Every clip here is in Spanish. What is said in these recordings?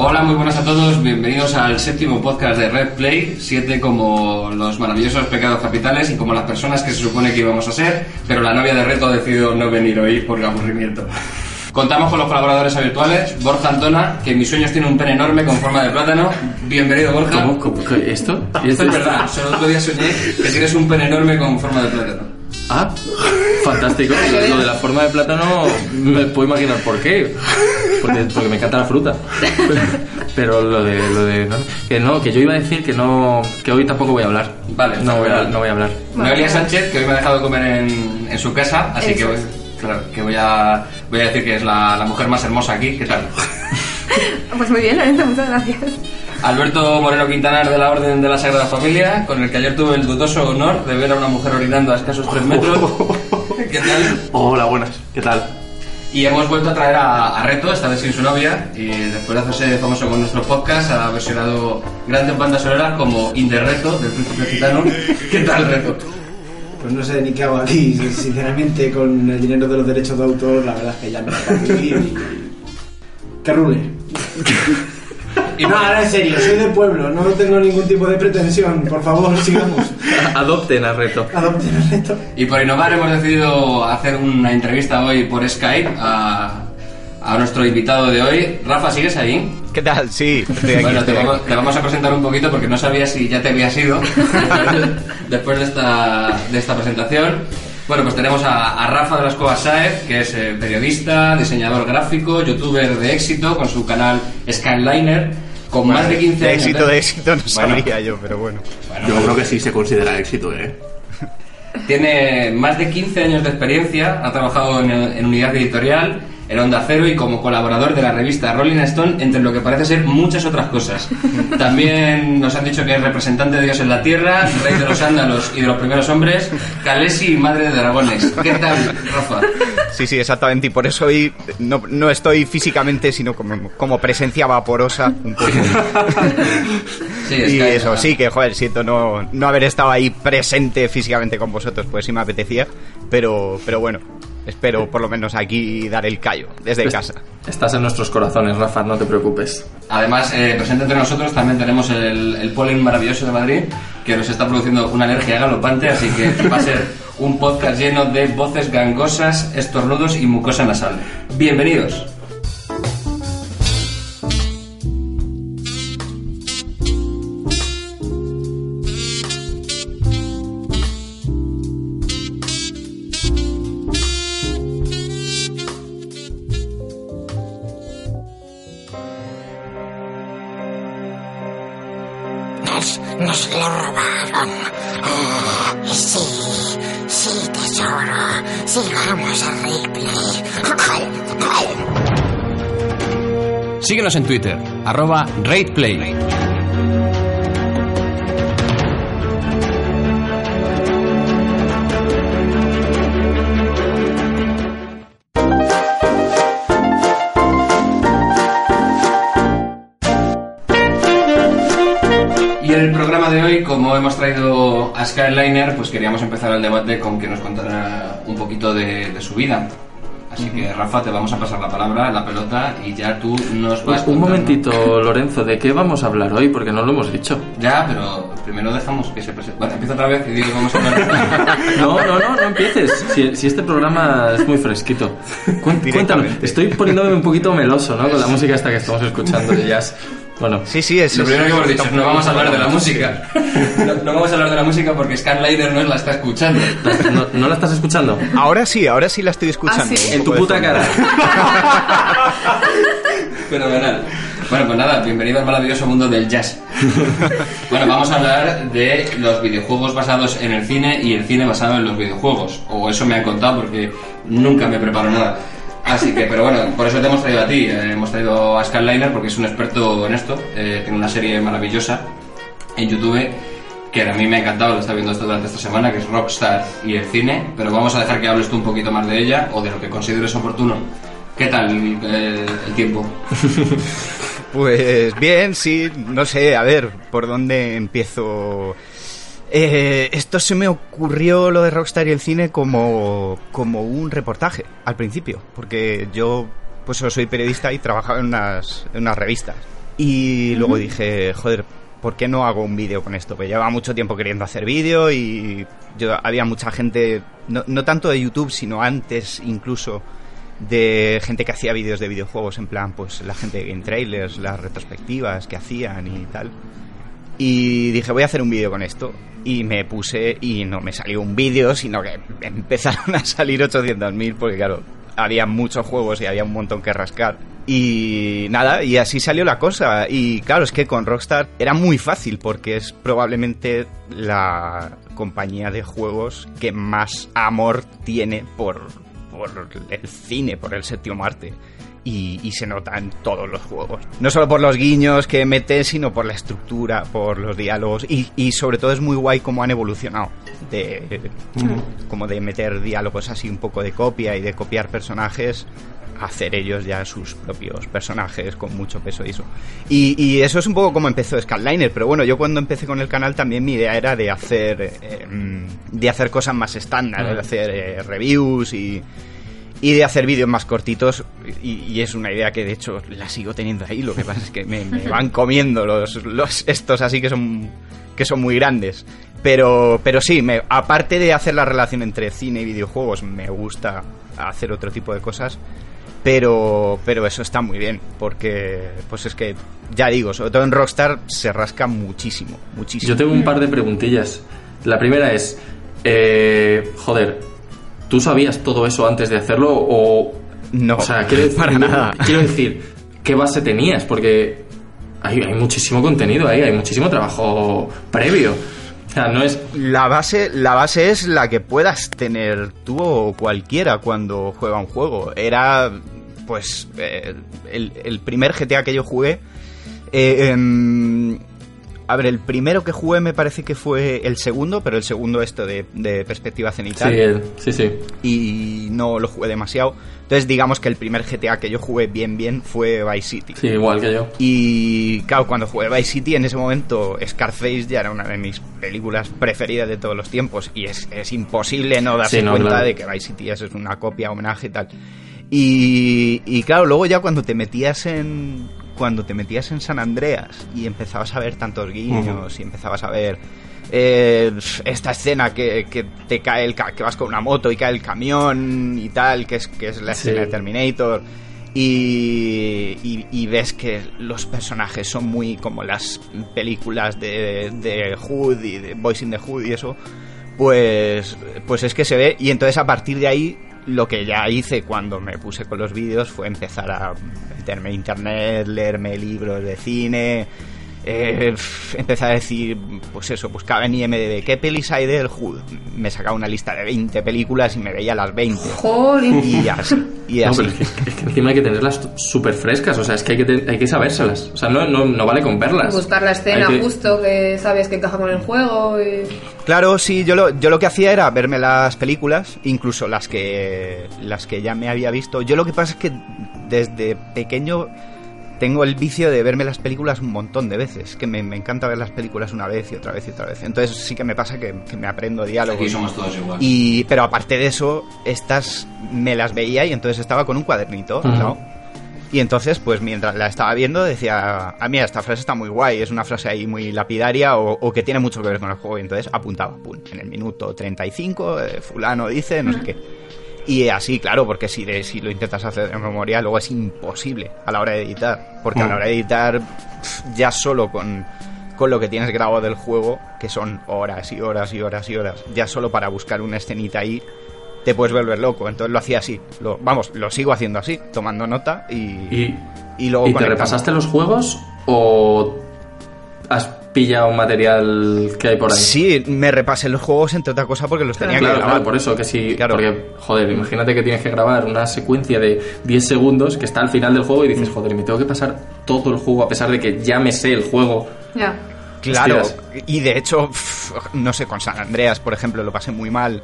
Hola, muy buenas a todos, bienvenidos al séptimo podcast de Red Play, siete como los maravillosos pecados capitales y como las personas que se supone que íbamos a ser, pero la novia de Reto ha decidido no venir hoy por aburrimiento. Contamos con los colaboradores habituales, Borja Antona, que en mis sueños tiene un pene enorme con forma de plátano. Bienvenido, Borja. ¿Cómo? ¿Cómo? ¿Qué? ¿Esto? Esto es verdad, solo otro día soñé que tienes un pene enorme con forma de plátano. Ah, fantástico. Lo de la forma de plátano me puedo imaginar por qué. Porque, porque me encanta la fruta. Pero lo de, lo de no, que no, que yo iba a decir que no, que hoy tampoco voy a hablar. Vale, no voy a, no voy a hablar. Noelia Sánchez, que hoy me ha dejado comer en, en su casa, así que, Eso voy, es. Claro, que voy a, voy a decir que es la, la mujer más hermosa aquí. ¿Qué tal? Pues muy bien, Lorenzo, muchas gracias. Alberto Moreno Quintanar de la Orden de la Sagrada Familia, con el que ayer tuve el dudoso honor de ver a una mujer orinando a escasos 3 metros. ¿Qué tal? Hola, buenas. ¿Qué tal? Y hemos vuelto a traer a, a Reto, esta vez sin su novia, y después de hacerse famoso con nuestro podcast, ha versionado grandes bandas sonoras como In the Reto, del Príncipe Gitano. ¿Qué tal, Reto? Pues no sé ni qué hago aquí, sinceramente, con el dinero de los derechos de autor, la verdad es que ya me puedo vivir y... Que rule. Y no, ahora en serio, soy del pueblo, no tengo ningún tipo de pretensión, por favor, sigamos. Adopten a reto. Adopten el reto. Y por innovar hemos decidido hacer una entrevista hoy por Skype a, a nuestro invitado de hoy. Rafa, ¿sigues ahí? ¿Qué tal? Sí, estoy aquí. bueno, te vamos, aquí. te vamos a presentar un poquito porque no sabía si ya te habías ido después de esta, de esta presentación. Bueno, pues tenemos a, a Rafa de las Cuevas Saez, que es eh, periodista, diseñador gráfico, youtuber de éxito con su canal Skyliner, con más de 15 De años. éxito, de éxito no Bueno. sabría yo, pero bueno. Bueno, Yo creo que sí se considera éxito, ¿eh? Tiene más de 15 años de experiencia, ha trabajado en, en unidad editorial, en Onda Cero y como colaborador de la revista Rolling Stone, entre lo que parece ser muchas otras cosas. También nos han dicho que es representante de Dios en la Tierra, rey de los ándalos y de los primeros hombres, Calesi y madre de dragones. ¿Qué tal, Rafa? Sí, sí, exactamente. Y por eso hoy no, no estoy físicamente, sino como, como presencia vaporosa un poco. Sí, y Sky, eso, sí, que joder, siento no, no haber estado ahí presente físicamente con vosotros, pues sí me apetecía. Pero, pero bueno, espero por lo menos aquí dar el callo, desde Pues- casa. Estás en nuestros corazones, Rafa, no te preocupes. Además, eh, presente entre nosotros también tenemos el, el polen maravilloso de Madrid, que nos está produciendo una alergia galopante, así que va a ser un podcast lleno de voces gangosas, estornudos y mucosa nasal. Bienvenidos. Síguenos en Twitter, arroba RatePlay. Y en el programa de hoy, como hemos traído a Skyliner, pues queríamos empezar el debate con que nos contara un poquito de, de su vida. Así que, Rafa, te vamos a pasar la palabra, la pelota, y ya tú nos vas Un contando. momentito, Lorenzo, ¿de qué vamos a hablar hoy? Porque no lo hemos dicho. Ya, pero primero dejamos que se presente. Bueno, empiezo otra vez y digo vamos a hablar. No, no, no, no empieces. Si, si este programa es muy fresquito. Directamente. estoy poniéndome un poquito meloso, ¿no? Con la música esta que estamos escuchando de jazz. Bueno, Sí, sí, es Lo es- primero que hemos dicho, no vamos a hablar de la música. No, no vamos a hablar de la música porque Scanlider no la está escuchando. ¿no, no la estás escuchando? Ahora sí, ahora sí la estoy escuchando. Ah, sí. En tu puta fondo. cara. Fenomenal. Bueno, pues nada, bienvenido al maravilloso mundo del jazz. Bueno, vamos a hablar de los videojuegos basados en el cine y el cine basado en los videojuegos. O eso me han contado porque nunca me preparo nada. Así que, pero bueno, por eso te hemos traído a ti. Eh, hemos traído a Scanliner porque es un experto en esto. Eh, tiene una serie maravillosa en YouTube que a mí me ha encantado, lo está viendo esto durante esta semana, que es Rockstar y el cine. Pero vamos a dejar que hables tú un poquito más de ella o de lo que consideres oportuno. ¿Qué tal eh, el tiempo? Pues bien, sí, no sé, a ver, ¿por dónde empiezo? Eh, esto se me ocurrió lo de Rockstar y el cine como, como un reportaje al principio, porque yo pues soy periodista y trabajaba en unas, en unas revistas. Y luego dije, joder, ¿por qué no hago un vídeo con esto? Pues llevaba mucho tiempo queriendo hacer vídeo y yo, había mucha gente, no, no tanto de YouTube, sino antes incluso de gente que hacía vídeos de videojuegos, en plan, pues la gente de Game Trailers, las retrospectivas que hacían y tal. Y dije, voy a hacer un vídeo con esto. Y me puse y no me salió un vídeo, sino que empezaron a salir 800.000 porque claro, había muchos juegos y había un montón que rascar. Y nada, y así salió la cosa. Y claro, es que con Rockstar era muy fácil porque es probablemente la compañía de juegos que más amor tiene por, por el cine, por el séptimo arte. Y, y se nota en todos los juegos. No solo por los guiños que mete, sino por la estructura, por los diálogos. Y, y sobre todo es muy guay cómo han evolucionado. De, Como de meter diálogos así un poco de copia y de copiar personajes hacer ellos ya sus propios personajes con mucho peso y eso. Y, y eso es un poco como empezó Scanliner, pero bueno, yo cuando empecé con el canal también mi idea era de hacer eh, mm, de hacer cosas más estándar, de hacer eh, reviews y, y de hacer vídeos más cortitos y, y es una idea que de hecho la sigo teniendo ahí, lo que pasa es que me, me van comiendo los, los estos así que son que son muy grandes. Pero, pero sí, me, aparte de hacer la relación entre cine y videojuegos, me gusta hacer otro tipo de cosas. Pero, pero eso está muy bien, porque pues es que, ya digo, sobre todo en Rockstar se rasca muchísimo, muchísimo. Yo tengo un par de preguntillas. La primera es, eh, joder, ¿tú sabías todo eso antes de hacerlo o No, O sea, quiero, para nada. quiero decir, ¿qué base tenías? Porque hay, hay muchísimo contenido ahí, hay muchísimo trabajo previo. O sea, no es La base, la base es la que puedas tener tú o cualquiera cuando juega un juego. Era, pues, eh, el, el primer GTA que yo jugué. eh, em, a ver, el primero que jugué me parece que fue el segundo, pero el segundo esto de, de perspectiva cenital. Sí, el- sí, sí. Y no lo jugué demasiado. Entonces, digamos que el primer GTA que yo jugué bien, bien fue Vice City. Sí, igual que yo. Y claro, cuando jugué Vice City, en ese momento Scarface ya era una de mis películas preferidas de todos los tiempos. Y es, es imposible no darse Sí, no, cuenta claro. de que Vice City es una copia, homenaje y tal. Y, y claro, luego ya cuando te metías en. Cuando te metías en San Andreas y empezabas a ver tantos guiños y empezabas a ver eh, esta escena que, que te cae el que vas con una moto y cae el camión y tal, que es, que es la Sí. escena de Terminator. Y, y- y ves que los personajes son muy como las películas de, de Hood y de Boys in the Hood y eso, pues, pues es que se ve. Y entonces a partir de ahí, lo que ya hice cuando me puse con los vídeos fue empezar a meterme en internet, leerme libros de cine. Eh, empecé a decir, pues eso, buscaba en IMDB, ¿qué pelis hay del Hood? Me sacaba una lista de 20 películas y me veía las 20. Jolín. Y así, y No, pero es que, es que encima hay que tenerlas súper frescas, o sea, es que hay que, te- hay que sabérselas. O sea, no, no, no vale con verlas. Buscar la escena que- justo que sabes que encaja con el juego. Y... Claro, sí, yo lo, yo lo que hacía era verme las películas, incluso las que, las que ya me había visto. Yo lo que pasa es que desde pequeño tengo el vicio de verme las películas un montón de veces, que me, me encanta ver las películas una vez y otra vez y otra vez. Entonces sí que me pasa que, que me aprendo diálogos. Aquí somos todos igual. Y, pero aparte de eso, estas me las veía y entonces estaba con un cuadernito. ¿no? Y entonces, pues mientras la estaba viendo, decía, ah, mira, esta frase está muy guay, es una frase ahí muy lapidaria o, o que tiene mucho que ver con el juego. Y entonces apuntaba, pum, en el minuto 35, eh, fulano dice, no sé qué. Y así, claro, porque si, de, si lo intentas hacer de memoria, luego es imposible a la hora de editar. Porque a la hora de editar, ya solo con, con lo que tienes grabado del juego, que son horas y horas y horas y horas, ya solo para buscar una escenita ahí, te puedes volver loco. Entonces lo hacía así. Lo, vamos, lo sigo haciendo así, tomando nota y, ¿Y, y luego ¿y te repasaste los juegos o has pillado material que hay por ahí? Sí, me repasé los juegos entre otra cosa porque los tenía Claro, que claro, grabar. por eso que sí, Claro. porque joder, imagínate que tienes que grabar una secuencia de 10 segundos que está al final del juego y Mm. dices, joder, y me tengo que pasar todo el juego a pesar de que ya me sé el juego. Ya. Claro, Hostias. y de hecho, no sé, con San Andreas, por ejemplo, lo pasé muy mal.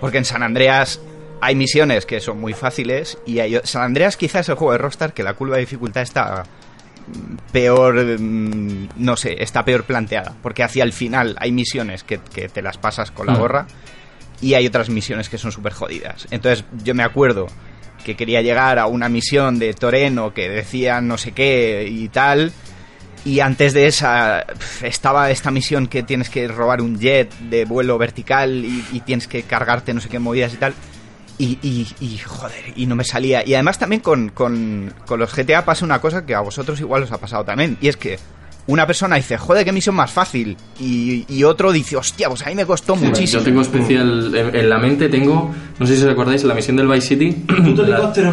Porque en San Andreas hay misiones que son muy fáciles y hay... San Andreas quizás es el juego de Rockstar que la curva de dificultad está mm, peor, mm, no sé, está peor planteada. Porque hacia el final hay misiones que, que te las pasas con la Mm. gorra y hay otras misiones que son súper jodidas. Entonces yo me acuerdo que quería llegar a una misión de Toreno que decía no sé qué y tal. Y antes de esa estaba esta misión que tienes que robar un jet de vuelo vertical y, y tienes que cargarte no sé qué movidas y tal. Y, y- y, joder, y no me salía. Y además también con, con- con los GTA pasa una cosa que a vosotros igual os ha pasado también. Y es que una persona dice, joder, qué misión más fácil. Y, y otro dice, hostia, pues a mí me costó muchísimo. Yo tengo especial en, en la mente, tengo, no sé si os acordáis, la misión del Vice City. Puto helicóptero.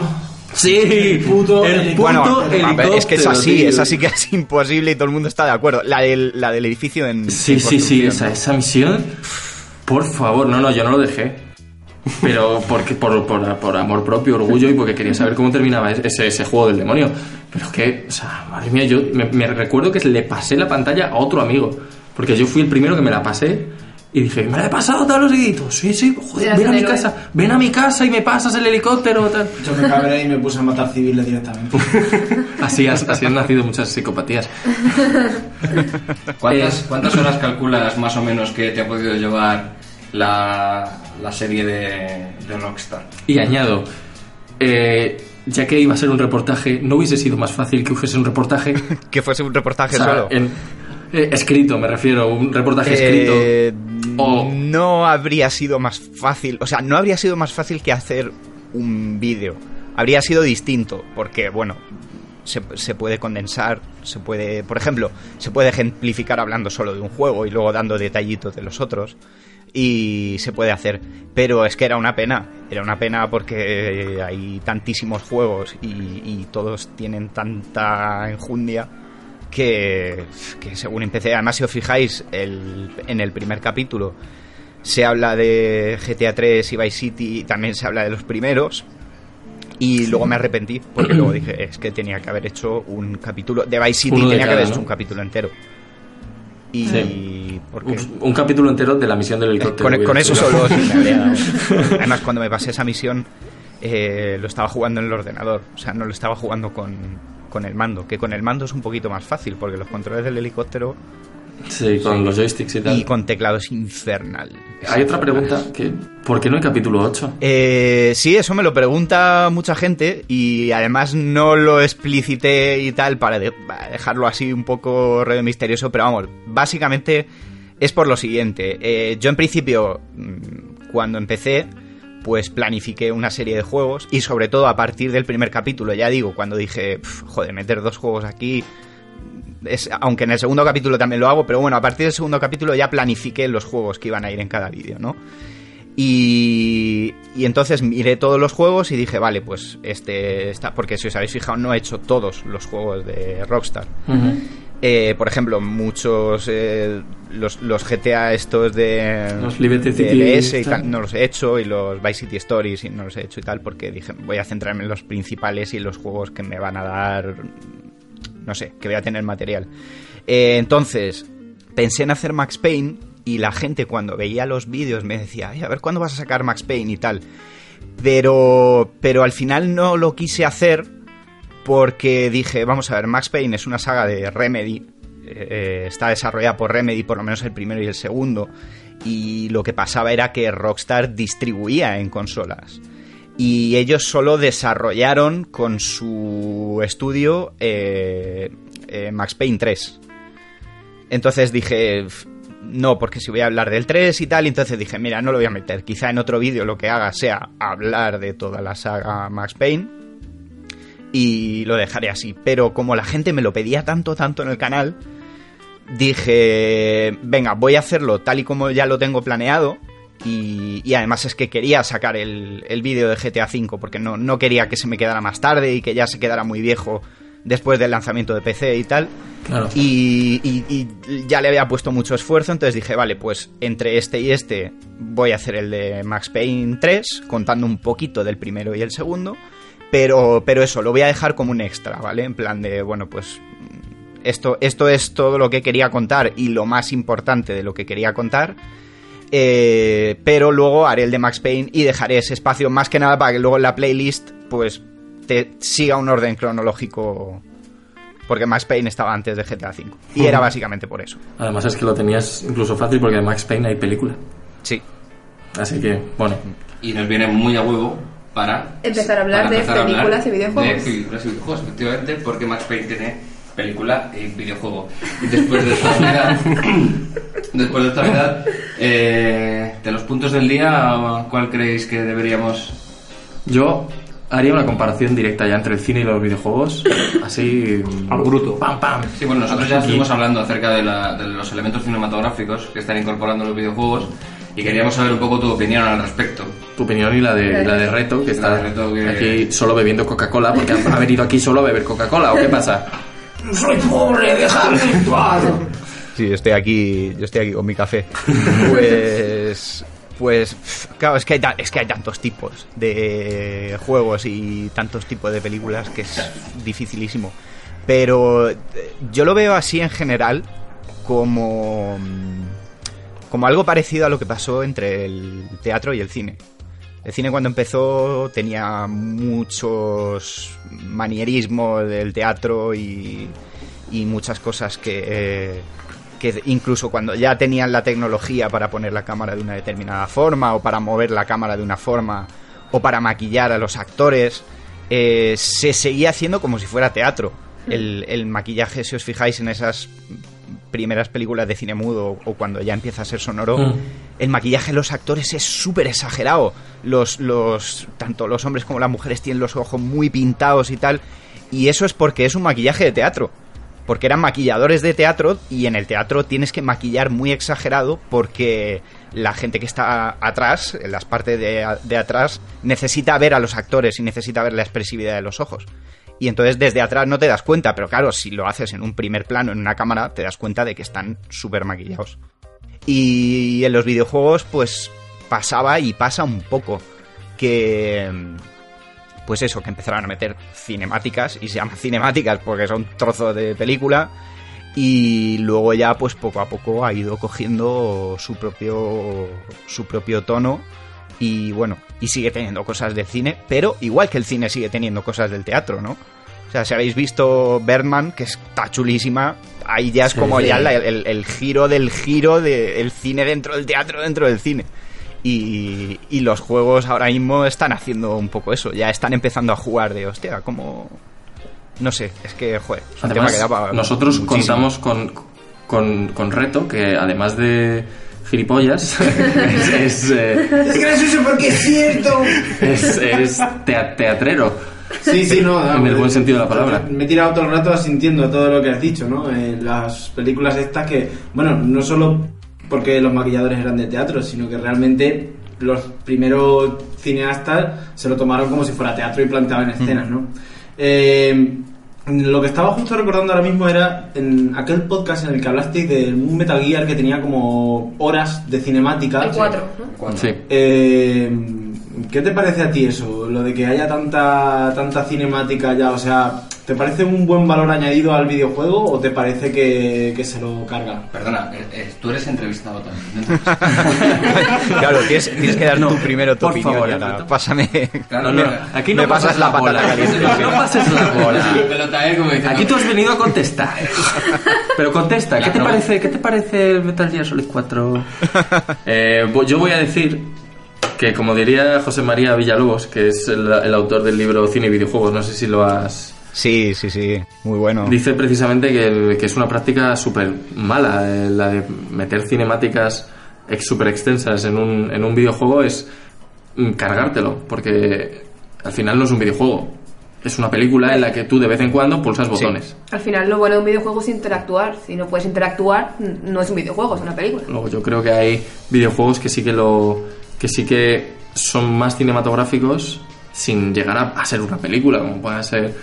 Sí, Puto el helicóptero. Bueno, puto ver, helicóptero, es que es así, tío. es así que es imposible y todo el mundo está de acuerdo. La del, la del edificio en. Sí, en sí, sí, esa, esa misión. Por favor, no, no, yo no lo dejé. Pero porque por, por, por amor propio, orgullo y porque quería saber cómo terminaba ese, ese juego del demonio. Pero es que, o sea, madre mía, yo me, me recuerdo que le pasé la pantalla a otro amigo. Porque yo fui el primero que me la pasé y dije, ¿me la he pasado tal los seguiditos? Sí, sí, joder, ven a mi casa, ven a mi casa y me pasas el helicóptero tal. Yo me cabré y me puse a matar civiles directamente. Así, has- así han nacido muchas psicopatías. ¿Cuántas, Eh, cuántas horas calculas más o menos que te ha podido llevar la, la serie de, de Rockstar? Y añado, eh, ya que iba a ser un reportaje, ¿no hubiese sido más fácil que fuese un reportaje? Que fuese un reportaje O sea, solo. en- eh, escrito, me refiero, un reportaje Eh, escrito. O- No habría sido más fácil, o sea, no habría sido más fácil que hacer un vídeo. Habría sido distinto, porque, bueno, se, se puede condensar, se puede, por ejemplo, se puede ejemplificar hablando solo de un juego y luego dando detallitos de los otros. Y se puede hacer, pero es que era una pena, era una pena porque hay tantísimos juegos y, y todos tienen tanta enjundia que, que según empecé, además si os fijáis, el, en el primer capítulo se habla de GTA 3 y Vice City, también se habla de los primeros. Y luego me arrepentí, porque luego dije, es que tenía que haber hecho un capítulo de Vice City, Uno tenía que haber ¿no? hecho un capítulo entero. Y Sí. porque un, un capítulo entero de la misión del helicóptero. con, eso solo sí me habría dado. Además, cuando me pasé esa misión, eh, lo estaba jugando en el ordenador. O sea, no lo estaba jugando con, con el mando. Que con el mando es un poquito más fácil, porque los controles del helicóptero Sí, con los joysticks y tal. y con teclado es infernal. Hay otra pregunta, que ¿por qué no hay capítulo 8? Eh, sí, eso me lo pregunta mucha gente y además no lo explicité y tal para, de- para dejarlo así un poco re misterioso, pero vamos, básicamente es por lo siguiente. Eh, yo en principio, mm, cuando empecé, pues planifiqué una serie de juegos y sobre todo a partir del primer capítulo, ya digo, cuando dije, "Pf, joder, meter dos juegos aquí... Es, aunque en el segundo capítulo también lo hago, pero bueno, a partir del segundo capítulo ya planifiqué los juegos que iban a ir en cada vídeo, ¿no? Y, y entonces miré todos los juegos y dije, vale, pues este está. Porque si os habéis fijado, no he hecho todos los juegos de Rockstar. Eh, por ejemplo, muchos. eh, los, los GTA estos de. Los Liberty de City y tal. no los he hecho. Y los Vice City Stories y no los he hecho y tal. Porque dije, voy a centrarme en los principales y en los juegos que me van a dar. No sé, que voy a tener material. Eh, entonces, pensé en hacer Max Payne y la gente cuando veía los vídeos me decía, "Ay, a ver cuándo vas a sacar Max Payne y tal. Pero, pero al final no lo quise hacer porque dije, vamos a ver, Max Payne es una saga de Remedy, eh, está desarrollada por Remedy, por lo menos el primero y el segundo, y lo que pasaba era que Rockstar distribuía en consolas. Y ellos solo desarrollaron con su estudio eh, eh, Max Payne 3. Entonces dije, "F- no, porque si voy a hablar del 3 y tal, entonces dije, mira, no lo voy a meter. Quizá en otro vídeo lo que haga sea hablar de toda la saga Max Payne y lo dejaré así. Pero como la gente me lo pedía tanto, tanto en el canal, dije, venga, voy a hacerlo tal y como ya lo tengo planeado Y, y además es que quería sacar el, el vídeo de GTA V porque no, no quería que se me quedara más tarde y que ya se quedara muy viejo después del lanzamiento de PC y tal. Claro. Y, y- y ya le había puesto mucho esfuerzo, entonces dije, vale, pues entre este y este voy a hacer el de Max Payne 3, contando un poquito del primero y el segundo. Pero, pero eso, lo voy a dejar como un extra, ¿vale? En plan de, bueno, pues esto, esto es todo lo que quería contar y lo más importante de lo que quería contar. Eh, pero luego haré el de Max Payne y dejaré ese espacio más que nada para que luego en la playlist pues te siga un orden cronológico porque Max Payne estaba antes de GTA V y era básicamente por eso. Además es que lo tenías incluso fácil porque de Max Payne hay película. Sí. Así que, bueno. Y nos viene muy a huevo para Empezar a hablar de empezar a hablar películas y videojuegos. De películas y videojuegos, efectivamente, porque Max Payne tiene película y videojuego. Y después de esta Navidad, después de esta Navidad, eh, de los puntos del día, ¿cuál creéis que deberíamos Yo haría una comparación directa ya entre el cine y los videojuegos. Así. Al bruto. ¡Pam, pam! Sí, bueno, nosotros ya estuvimos hablando acerca de, la- de los elementos cinematográficos que están incorporando los videojuegos y queríamos saber un poco tu opinión al respecto. Tu opinión y la de, la de Reto, que está La de Reto que- aquí solo bebiendo Coca-Cola, porque ha venido aquí solo a beber Coca-Cola, ¿o qué pasa? Soy pobre, déjame en paz. Sí, yo estoy aquí, yo estoy aquí con mi café. Pues, pues, claro, es que hay, ta- es que hay tantos tipos de juegos y tantos tipos de películas que es dificilísimo. Pero eh, yo lo veo así en general como, mm, como algo parecido a lo que pasó entre el teatro y el cine. El cine cuando empezó tenía muchos manierismos del teatro y, y muchas cosas que, eh, que incluso cuando ya tenían la tecnología para poner la cámara de una determinada forma o para mover la cámara de una forma o para maquillar a los actores, eh, se seguía haciendo como si fuera teatro. El, el maquillaje, si os fijáis en esas primeras películas de cine mudo o cuando ya empieza a ser sonoro, Mm. el maquillaje de los actores es súper exagerado. Los, los, tanto los hombres como las mujeres tienen los ojos muy pintados y tal. Y eso es porque es un maquillaje de teatro. Porque eran maquilladores de teatro y en el teatro tienes que maquillar muy exagerado porque la gente que está atrás, en las partes de, de atrás, necesita ver a los actores y necesita ver la expresividad de los ojos. Y entonces desde atrás no te das cuenta, pero claro, si lo haces en un primer plano, en una cámara, te das cuenta de que están súper maquillados. Y en los videojuegos, pues pasaba y pasa un poco que. Pues eso, que empezaron a meter cinemáticas, y se llaman cinemáticas porque son trozos de película, y luego ya, pues poco a poco ha ido cogiendo su propio, su propio tono, y bueno, y sigue teniendo cosas del cine, pero igual que el cine sigue teniendo cosas del teatro, ¿no? O sea, si habéis visto Birdman, que está chulísima, ahí ya es Sí, como sí. ya la- el, el giro del giro del cine dentro del teatro dentro del cine. Y, y los juegos ahora mismo están haciendo un poco eso, ya están empezando a jugar de, hostia, como... No sé, es que, joder, es un tema Además, que da para nosotros muchísimo. contamos con, con, con Reto, que además de gilipollas, es, es, eh, Es gracioso porque es cierto. es- es tea- teatrero. Sí, sí, no. no, En el buen sentido de la palabra. Me he tirado todo el rato asintiendo a todo lo que has dicho, ¿no? Eh, las películas estas que, bueno, no solo porque los maquilladores eran de teatro, sino que realmente los primeros cineastas se lo tomaron como si fuera teatro y planteaban escenas, ¿no? Eh, lo que estaba justo recordando ahora mismo era en aquel podcast en el que hablasteis de un Metal Gear que tenía como horas de cinemática. El 4, ¿no? Sí. Eh, ¿Qué te parece a ti eso? Lo de que haya tanta, tanta cinemática ya, o sea, ¿te parece un buen valor añadido al videojuego o te parece que, que se lo carga? Perdona, eh, eh, tú eres entrevistado también. ¿no? Claro, tienes, tienes que dar No, tú primero tu por opinión. favor, pásame. Claro, No, aquí me no pasas la patata caliente. No pases la bola. pelota, ¿eh? Aquí tú has venido a contestar. Pero contesta, ¿qué te parece, ¿qué te parece el Metal Gear Solid 4? Eh, vo- yo voy a decir que, como diría José María Villalobos, que es el, el autor del libro Cine y Videojuegos, no sé si lo has... Sí, sí, sí, muy bueno. Dice precisamente que, que es una práctica súper mala, eh, la de meter cinemáticas ex, súper extensas en un, en un videojuego es cargártelo, porque al final no es un videojuego. es una película en la que tú de vez en cuando pulsas botones. Al final, lo bueno de un videojuego es interactuar. Si no puedes interactuar, no es un videojuego, es una película. Luego yo creo que hay videojuegos que sí que lo que sí que son más cinematográficos sin llegar a, a ser una película, como puede ser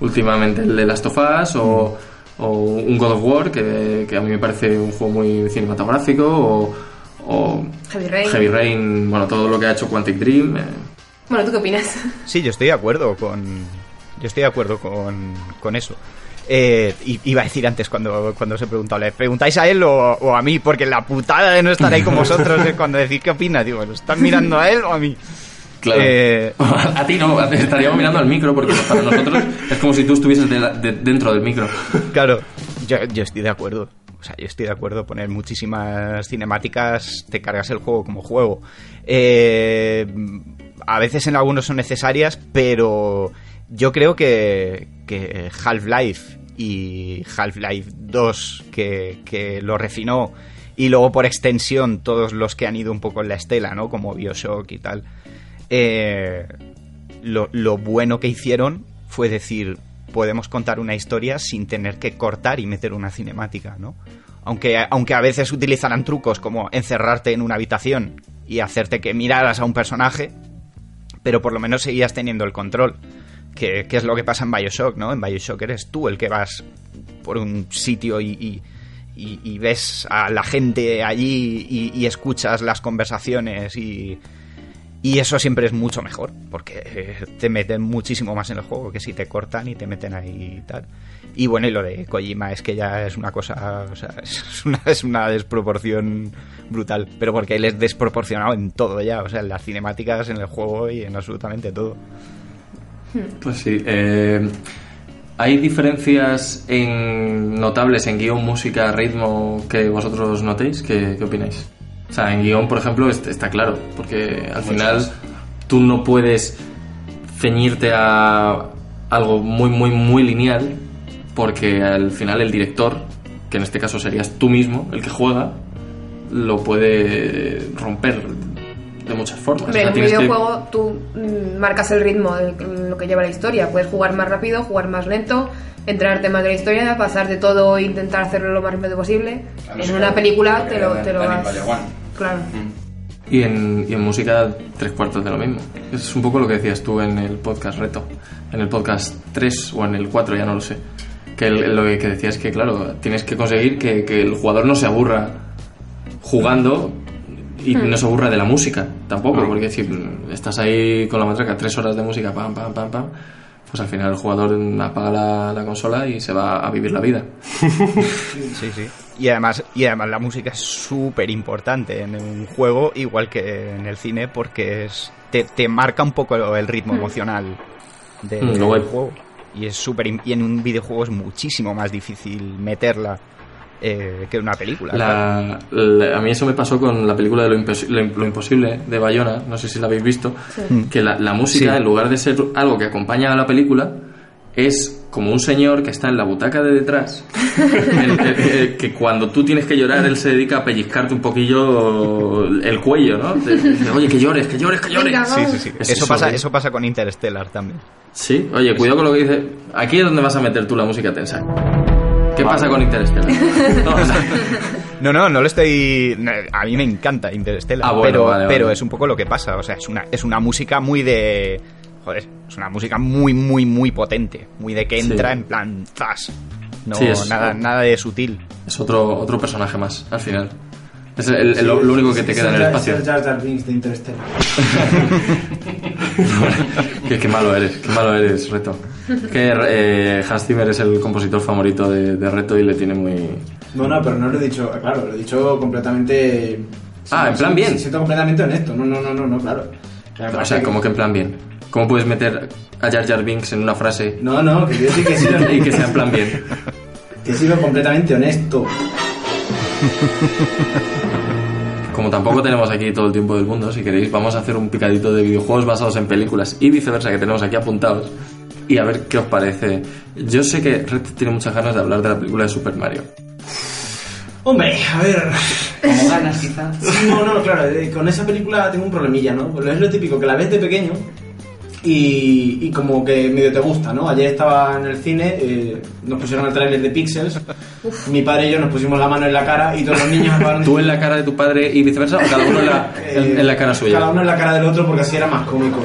últimamente el de Last of Us o, o un God of War, que, que a mí me parece un juego muy cinematográfico, o, o Heavy Rain. Heavy Rain, bueno, todo lo que ha hecho Quantic Dream. eh, Bueno, ¿tú qué opinas? Sí, yo estoy de acuerdo con. Yo estoy de acuerdo con, con eso. Eh, iba a decir antes cuando, cuando os he preguntado, ¿le preguntáis a él o, o a mí? Porque la putada de no estar ahí con vosotros es cuando decís qué opinas. Digo, ¿lo están mirando a él o a mí? Claro. Eh, a ti no, a ti estaríamos mirando al micro porque para nosotros es como si tú estuvieses de la- de- dentro del micro. Claro, yo, yo estoy de acuerdo. O sea, yo estoy de acuerdo. Poner muchísimas cinemáticas, te cargas el juego como juego. Eh, a veces en algunos son necesarias, pero yo creo que, que Half-Life y Half-Life 2, que, que lo refinó, y luego por extensión todos los que han ido un poco en la estela, ¿no? Como Bioshock y tal. Eh, lo, lo bueno que hicieron fue decir, podemos contar una historia sin tener que cortar y meter una cinemática, ¿no? Aunque, aunque a veces utilizaran trucos como encerrarte en una habitación y hacerte que miraras a un personaje, pero por lo menos seguías teniendo el control. Que, que es lo que pasa en Bioshock, ¿no? En Bioshock eres tú el que vas por un sitio y, ves a la gente allí y, escuchas las conversaciones y, y eso siempre es mucho mejor, porque eh, te meten muchísimo más en el juego que si te cortan y te meten ahí y tal. Y bueno, y lo de Kojima es que ya es una cosa, o sea, es una, es una desproporción brutal, pero porque él es desproporcionado en todo ya, o sea, en las cinemáticas, en el juego y en absolutamente todo. Pues sí. eh, ¿Hay diferencias en, notables en guion, música, ritmo que vosotros notéis? ¿Qué, qué opináis? O sea, en guion, por ejemplo, est- está claro, porque al final tú no puedes ceñirte a algo muy, muy, muy lineal, porque al final el director, que en este caso serías tú mismo, el que juega, lo puede romper de muchas formas. Hombre, O sea, en un tienes que- videojuego tú mm, marcas el ritmo de lo que lleva la historia. Puedes jugar más rápido, jugar más lento, entrarte más de la historia, pasar de todo e intentar hacerlo lo más rápido posible. A no En una película te lo, te lo vas... One. Claro. Y en, y en música, tres cuartos de lo mismo. Es un poco lo que decías tú en el podcast reto. En el podcast 3 o en el 4, ya no lo sé. Que el- lo que decías es que, claro, tienes que conseguir que, que el jugador no se aburra jugando y no se aburra de la música tampoco. Porque si estás ahí con la matraca tres horas de música, pam, pam, pam, pam, pues al final el jugador apaga la, la consola y se va a vivir la vida. Sí, sí. Y además, y además la música es súper importante en un juego, igual que en el cine, porque es, te, te marca un poco el ritmo emocional de- Mm, del juego. Y es súper y en un videojuego es muchísimo más difícil meterla eh, que una película. La- la- a mí eso me pasó con la película de Lo, Impos- Lo Im- Lo Imposible de Bayona, no sé si la habéis visto, que la, la música, Sí. en lugar de ser algo que acompaña a la película, es como un señor que está en la butaca de detrás, el- el- el- que cuando tú tienes que llorar, él se dedica a pellizcarte un poquillo el cuello, ¿no? Te dice, Oye, que llores, que llores, que llores. Sí, sí, sí. Es Eso, pasa, ¿eh? eso pasa con Interstellar también. Sí, oye, cuidado con lo que dice. Aquí es donde vas a meter tú la música tensa. ¿Qué pasa con Interstellar? No, o sea, No, no, no lo estoy. A mí me encanta Interstellar, Ah, bueno, pero, vale, pero vale. es un poco lo que pasa. O sea, es una, es una música muy de. Joder, es una música muy, muy, muy potente. Muy de que Sí. entra en plan. ¡Zas! No, Sí, es- nada, nada de sutil. es otro, otro personaje más, al final. Es el- el- lo, lo único que te queda en el espacio. Es Jar Jar Binks de Interstellar. qué, qué malo eres, qué malo eres, Reto. Que eh, Hans Zimmer es el compositor favorito de, de Reto y le tiene muy... No, no, pero no lo he dicho, claro, lo he dicho completamente... Ah, en plan sí, bien. sí, Siento completamente honesto, no, no, no, no, no claro. O sea, como que en plan bien. ¿Cómo puedes meter a Jar Jar Binks en una frase No, no, que quiero decir que he sido, y que sea en plan bien? que he sido completamente honesto. Como tampoco tenemos aquí todo el tiempo del mundo, si queréis vamos a hacer un picadito de videojuegos basados en películas y viceversa que tenemos aquí apuntados y a ver qué os parece. Yo sé que Red tiene muchas ganas de hablar de la película de Super Mario. Hombre, a ver... Como ganas, quizá. No, no, claro, eh, con esa película tengo un problemilla, ¿no? Pues es lo típico, que la ves de pequeño y, y como que medio te gusta, ¿no? Ayer estaba en el cine, eh, nos pusieron el tráiler de Pixels, mi padre y yo nos pusimos la mano en la cara y todos los niños acabaron ¿Tú en la cara de tu padre y viceversa o cada uno en la, en, en la cara suya? Cada uno en la cara del otro porque así era más cómico.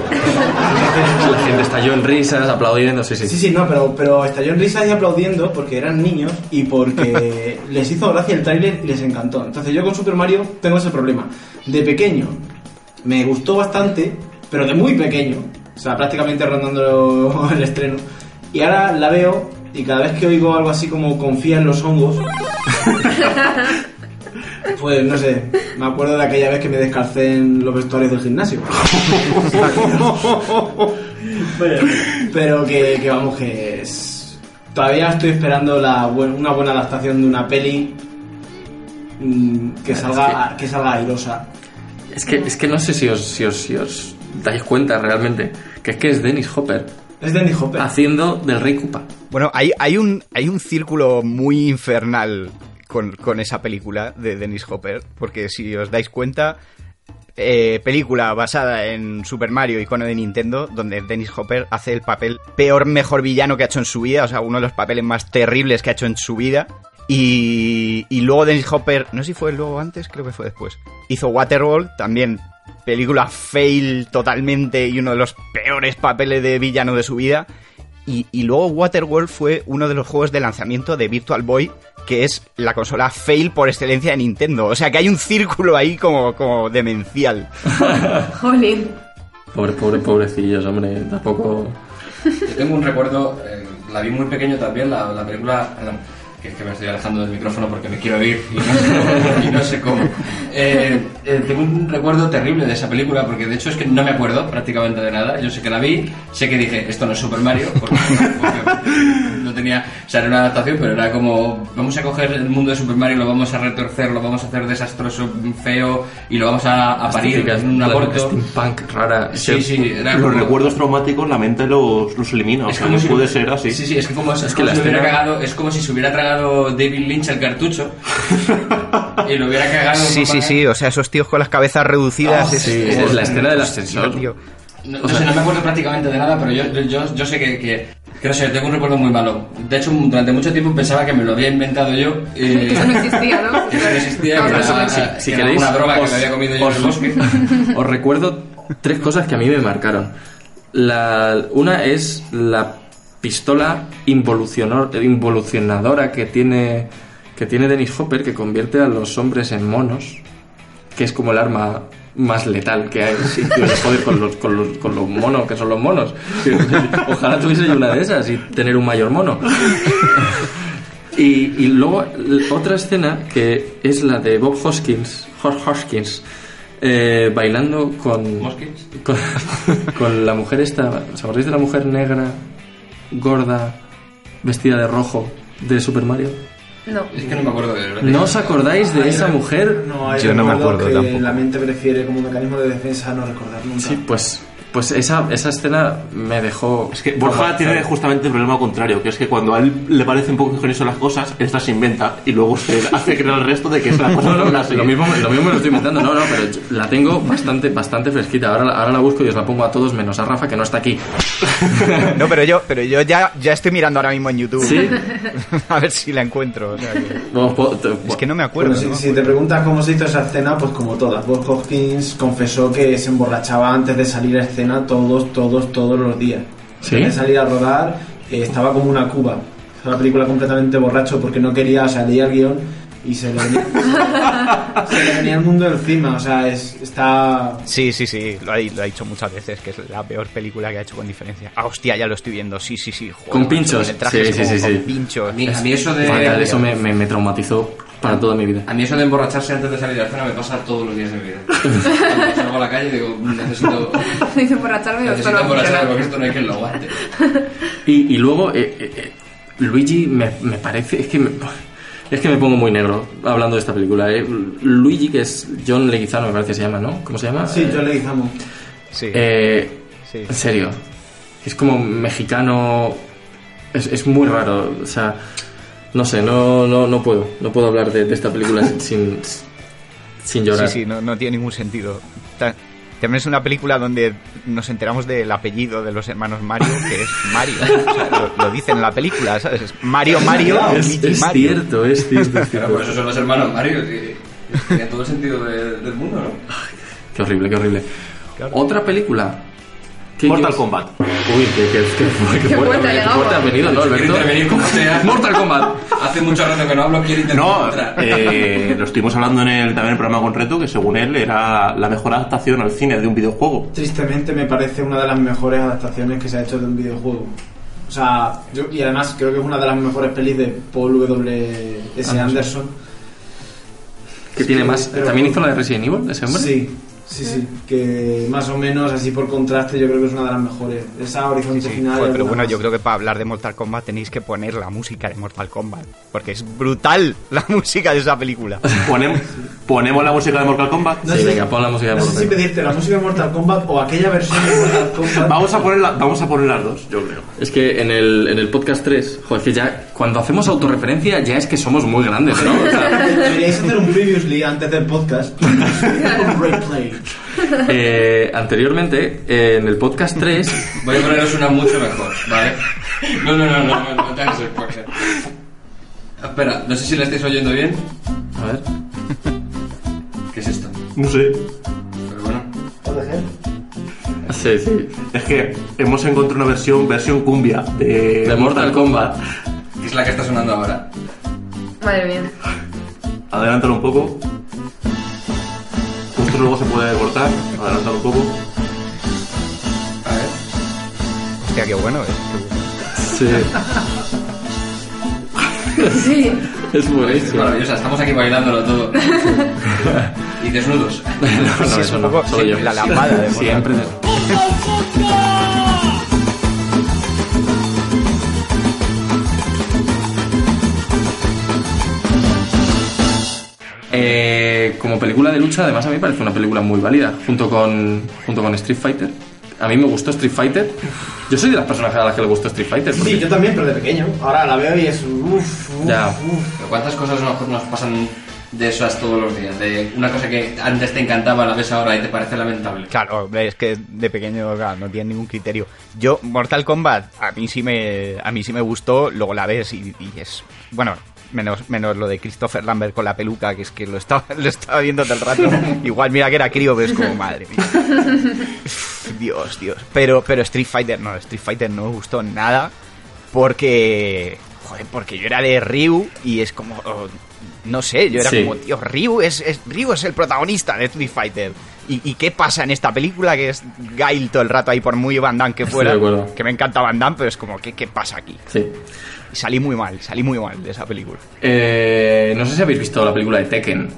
La gente estalló en risas, aplaudiendo, sí, sí. Sí, sí, no, pero, pero estalló en risas y aplaudiendo porque eran niños y porque les hizo gracia el tráiler y les encantó. Entonces yo con Super Mario tengo ese problema. De pequeño me gustó bastante, pero de muy pequeño. O sea, prácticamente rondando el estreno. Y ahora la veo y cada vez que oigo algo así como confía en los hongos, pues no sé, me acuerdo de aquella vez que me descalcé en los vestuarios del gimnasio. Pero que, que vamos, que es... Todavía estoy esperando la, una buena adaptación de una peli mm, que salga, que salga airosa. Es que, es que no sé si os, si, os, si os dais cuenta realmente que es que es Dennis Hopper Es Dennis Hopper. haciendo del Rey Koopa. Bueno, hay, hay, un, hay un círculo muy infernal con, con esa película de Dennis Hopper, porque si os dais cuenta, eh, película basada en Super Mario, icono de Nintendo, donde Dennis Hopper hace el papel peor, mejor villano que ha hecho en su vida, o sea, uno de los papeles más terribles que ha hecho en su vida. Y, y luego Dennis Hopper, no sé si fue luego antes, creo que fue después, hizo Waterworld, también película fail totalmente y uno de los peores papeles de villano de su vida. Y, y luego Waterworld fue uno de los juegos de lanzamiento de Virtual Boy, que es la consola fail por excelencia de Nintendo. O sea que hay un círculo ahí como, como demencial. Jolín. Pobre, pobre, pobrecillos, hombre, tampoco... Yo tengo un recuerdo, eh, la vi muy pequeño también, la, la película, perdón, que es que me estoy alejando del micrófono porque me quiero ir y no sé cómo. y no sé cómo. Eh, eh, tengo un recuerdo terrible de esa película porque de hecho es que no me acuerdo prácticamente de nada. Yo sé que la vi, sé que dije, esto no es Super Mario, porque, porque no tenía, o sea, era una adaptación, pero era como, vamos a coger el mundo de Super Mario, lo vamos a retorcer, lo vamos a hacer desastroso, feo y lo vamos a, a parir en un aborto. steampunk rara. Sí, sí, era Los como- recuerdos traumáticos la mente los, los elimina. O es sea, como no si puede ser así. Sí, sí, es que como, es, Es como que la si hubiera escena- cagado, es como si se hubiera tragado David Lynch el cartucho y lo hubiera cagado. Sí, sí, sí. O sea, esos tíos con las cabezas reducidas. Ah, es, Sí, es- es la escena del ascensor. tío. No, no sé, no me acuerdo prácticamente de nada, pero yo, yo, yo sé que, que, que no sé, tengo un recuerdo muy malo. De hecho, durante mucho tiempo pensaba que me lo había inventado yo. eh, Eso no existía, ¿no? que eso no existía, que a era, si- si que era queréis, una droga que os- me había comido yo en el os- bosque. Os recuerdo tres cosas que a mí me marcaron. La, una es la pistola involucionadora que tiene, que tiene Dennis Hopper, que convierte a los hombres en monos, que es como el arma más letal que hay. Sí, tío, se jode con los, con, los, con los monos, que son los monos. Ojalá tuviese yo una de esas y tener un mayor mono. Y, y luego otra escena que es la de Bob Hoskins, Hos- Hoskins, eh, bailando con, con, con la mujer esta, ¿os acordáis de la mujer negra, gorda, vestida de rojo de Super Mario? No. Es que no me acuerdo de ¿No os acordáis de esa mujer? No, hay Yo no me acuerdo que tampoco. La mente prefiere como mecanismo de defensa no recordar nunca. Sí, pues, pues esa, esa escena me dejó... Es que Borja tiene justamente el problema contrario, que es que cuando a él le parece un poco ingenioso las cosas, él las inventa y luego se hace creer al resto de que es la cosa No, no, lo mismo, lo mismo me lo estoy inventando, no, no, pero yo la tengo bastante, bastante fresquita. Ahora, la- ahora la busco y os la pongo a todos menos a Rafa que no está aquí. No, pero yo, pero yo ya, ya estoy mirando ahora mismo en YouTube. ¿Sí? A ver si la encuentro. o sea que- Vamos, po- te- Es que no me acuerdo. Bueno, si, ¿no? si te preguntas cómo se hizo esa escena, pues como todas. Bob Hoskins confesó que se emborrachaba antes de salir a escena todos, todos, todos los días. ¿Sí? Antes de salir a rodar, eh, estaba como una cuba. Fue una película completamente borracho porque no quería, o sea, leía el guion y se le venía, se le venía el mundo encima. O sea, es, está... Sí, sí, sí, lo ha, lo ha dicho muchas veces, que es la peor película que ha hecho con diferencia. Ah, hostia, ya lo estoy viendo, sí, sí, sí. joder, Con pinchos. Sí, sí, como sí, con sí. pinchos. A mí, a mí eso de... Fatal, eso me, me, me traumatizó para toda mi vida. A mí eso de emborracharse antes de salir a la cena me pasa todos los días de mi vida. Cuando salgo a la calle digo, necesito, Dice emborracharme necesito emborracharme porque esto no hay quien lo aguante. Y, y luego, eh, eh, eh, Luigi me, me parece. Es que me, es que me pongo muy negro hablando de esta película. eh. Luigi, que es John Leguizano, me parece que se llama, ¿no? ¿Cómo se llama? Sí, Eh, yo le Guizamo. Sí, eh, sí. En serio. Es como mexicano. Es, es muy raro. O sea, no sé, no, no, no puedo. No puedo hablar de, de esta película sin, sin, llorar. Sí, sí, no, no tiene ningún sentido. Ta- También es una película donde nos enteramos del apellido de los hermanos Mario, que es Mario. O sea, lo, lo dicen en la película, ¿sabes? Es Mario, Mario, Es, es Mario. cierto, es cierto. es Pero cierto. por eso son los hermanos Mario, y tiene todo el sentido de- del mundo, ¿no? Qué horrible, qué horrible. Otra película. ¿Qué- Mortal Kombat. Uy, qué, qué, qué, qué Qué fuerte, fuerte ha venido, ¿no, Quiero Alberto? intervenir como sea. Mortal Kombat. Hace mucho rato que no hablo, quiero intentar No, entrar. eh, lo estuvimos hablando en el, también en el programa con Reto, que según él era la mejor adaptación al cine de un videojuego. Tristemente me parece una de las mejores adaptaciones que se ha hecho de un videojuego. O sea, yo, y además creo que es una de las mejores pelis de Paul W. S. Anderson. Que tiene más. ¿También hizo la de Resident Evil, ese hombre? Sí, sí, sí. Que más o menos, así por contraste, yo creo que es una de las mejores. Esa horizonte Sí, final. joder, es pero bueno, más. yo creo que para hablar de Mortal Kombat tenéis que poner la música de Mortal Kombat. Porque es brutal la música de esa película. Ponemos, ponemos la música de Mortal Kombat. No Sí, sé- venga, pon la música de No sé Mortal si pedirte la música de Mortal Kombat o aquella versión de Mortal Kombat. Vamos a, poner la- vamos a poner las dos, yo creo. Es que en el, en el podcast 3, joder, que ya cuando hacemos autorreferencia ya es que somos muy grandes, ¿no? O sea, Deberíais hacer un previously antes del podcast. un replay. eh, anteriormente, eh, en el podcast 3, Voy a poneros una mucho mejor, ¿vale? No, no, no, no, no, no te hagas spoiler. Espera, no sé si la estáis oyendo bien. a ver, ¿Qué es esto? No sé. Pero bueno. sí, sí, Es que hemos encontrado una versión, versión cumbia de, de Mortal Kombat. que es la que está sonando ahora. Madre mía. Adelántalo un poco. Luego se puede cortar. Adelántalo un poco. A ver. Hostia, qué bueno es. bueno. Sí, Sí. es Es buenísimo. maravillosa, estamos aquí bailándolo todo. y desnudos. No, no, Sí, eso no, solo yo. la lambada de Siempre. Eh, como película de lucha, además a mí me parece una película muy válida, junto con, junto con Street Fighter. A mí me gustó Street Fighter. Yo soy de las personas a las que le gustó Street Fighter. porque- Sí, yo también, pero de pequeño. Ahora la veo y es. Uf, uf, Ya. uf. Pero ¿Cuántas cosas nos, nos pasan de esas todos los días? De una cosa que antes te encantaba, la ves ahora y te parece lamentable. Claro, hombre, es que de pequeño claro, no tiene ningún criterio. Yo, Mortal Kombat, a mí sí me, a mí sí me gustó, luego la ves y, y es... Bueno, menos, menos lo de Christopher Lambert con la peluca, que es que lo estaba, lo estaba viendo todo el rato. Igual mira que era crío, pero es como, madre mía. Dios, Dios. Pero, pero Street Fighter, no, Street Fighter no me gustó nada porque... Joder, porque yo era de Ryu y es como... oh, no sé, yo era Sí. como, tío, Ryu es, es- Ryu es el protagonista de Street Fighter. ¿Y, y qué pasa en esta película? Que es Gail todo el rato ahí por muy Van Damme que fuera. Que me encanta Van Damme, pero es como, ¿qué, qué pasa aquí? Sí. Y salí muy mal, salí muy mal de esa película. Eh, no sé si habéis visto la película de Tekken.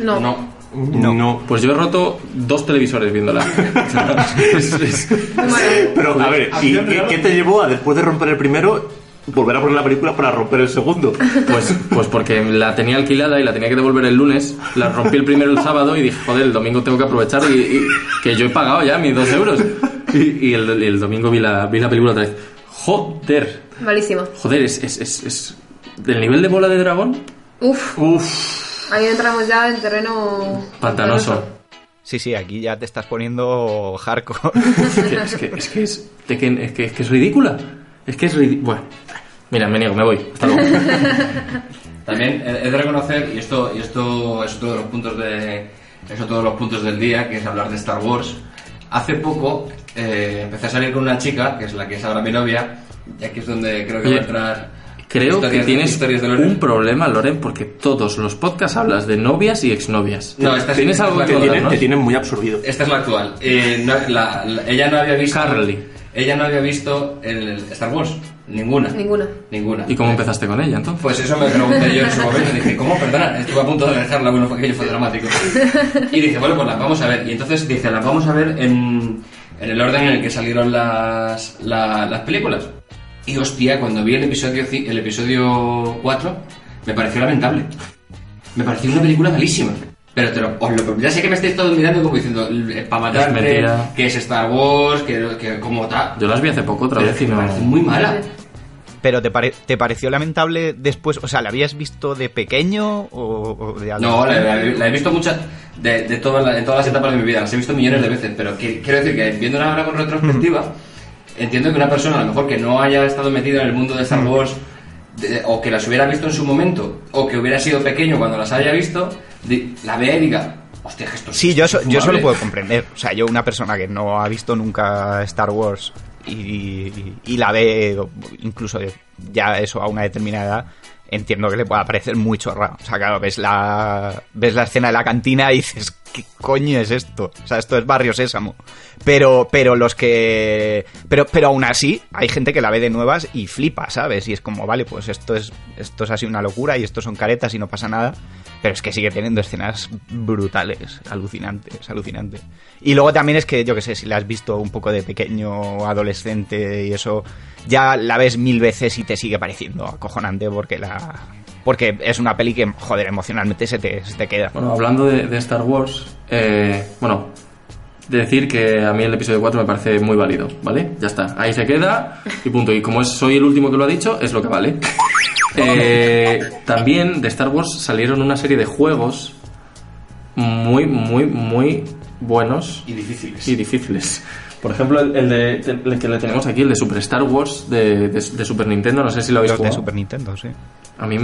No. No. No. Pues yo he roto dos televisores viéndola. Es-. Pero a ver, ¿y qué, qué te llevó a después de romper el primero volver a poner la película para romper el segundo? Pues, pues porque la tenía alquilada y la tenía que devolver el lunes. La rompí el primero el sábado y dije, joder, el domingo tengo que aprovechar y, y- que yo he pagado ya mis dos euros. Y, y el, y el domingo vi la, vi la película otra vez. Joder, Malísima. joder, es, es, es, es- del nivel de bola de dragón. Uf. Uf, Ahí entramos ya en terreno. pantanoso. Sí, sí, aquí ya te estás poniendo hardcore. Es que es, que, es, que es, que, es que es ridícula. Es que es ridícula. Bueno, mira, me niego, me voy. Hasta luego. También he he de reconocer, y esto, y esto es otro de los puntos de es otro de los puntos del día, que es hablar de Star Wars. Hace poco eh, empecé a salir con una chica, que es la que es ahora mi novia, y aquí es donde creo que Oye, va a entrar Creo que tienes historias de un problema, Loren, porque todos los podcasts hablas de novias y exnovias. No, esta es- ¿Tienes esta algo es que la Te tienen, contarnos? te tienen muy absorbido. Esta es la actual. Eh, no- la- la- ella no había visto. Carly. Ella no había visto el Star Wars. Ninguna. Ninguna. Ninguna. ¿Y cómo empezaste con ella entonces? Pues eso me pregunté yo en su momento. Dije, ¿cómo? Perdona, estuve a punto de dejarla, bueno, fue- aquello fue dramático. Y dije, bueno, pues las vamos a ver. Y entonces dice, las vamos a ver en, en el orden en el que salieron las, la- las películas. Y hostia, cuando vi el episodio, el episodio 4, me pareció lamentable. Me pareció una película malísima. Pero te lo, os lo- ya sé que me estáis todos mirando como diciendo, para matarte, mentira. que es Star Wars, que, que como tal. Yo las vi hace poco otra Pero vez y me no... parece muy mala. Pero ¿te, pare- ¿te pareció lamentable después? O sea, ¿la habías visto de pequeño o, o de No, la, la- la he visto muchas, de, de todas en todas las etapas de mi vida, las he visto millones de veces, pero que- quiero decir que viéndola ahora con retrospectiva, entiendo que una persona a lo mejor que no haya estado metida en el mundo de Star Wars, de- o que las hubiera visto en su momento, o que hubiera sido pequeño cuando las haya visto, la vea y diga, hostia, esto es Sí, yo, yo eso lo infumable". puedo comprender. O sea, yo una persona que no ha visto nunca Star Wars y, y- la ve incluso ya eso a una determinada edad, entiendo que le pueda parecer muy chorra. O sea, claro, ves la, ves la escena de la cantina y dices, ¿qué coño es esto? O sea, esto es Barrio Sésamo. Pero, pero los que... Pero, pero aún así, hay gente que la ve de nuevas y flipa, ¿sabes? Y es como, vale, pues esto es, esto es así una locura y esto son caretas y no pasa nada. Pero es que sigue teniendo escenas brutales, alucinantes, alucinante. Y luego también es que, yo que sé, si la has visto un poco de pequeño, adolescente y eso, ya la ves mil veces y te sigue pareciendo acojonante porque la... Porque es una peli que, joder, emocionalmente se te, se te queda. Bueno, hablando de, de Star Wars, eh, bueno, de decir que a mí el episodio 4 me parece muy válido, ¿vale? Ya está, ahí se queda y punto. Y como es- soy el último que lo ha dicho, es lo que vale. Eh, también de Star Wars salieron una serie de juegos muy, muy, muy buenos Y difíciles. y difíciles. Por ejemplo, el, el de, el que le tenemos aquí, el de Super Star Wars de, de- de Super Nintendo, no sé si lo habéis Los de. Super Nintendo, sí. A mí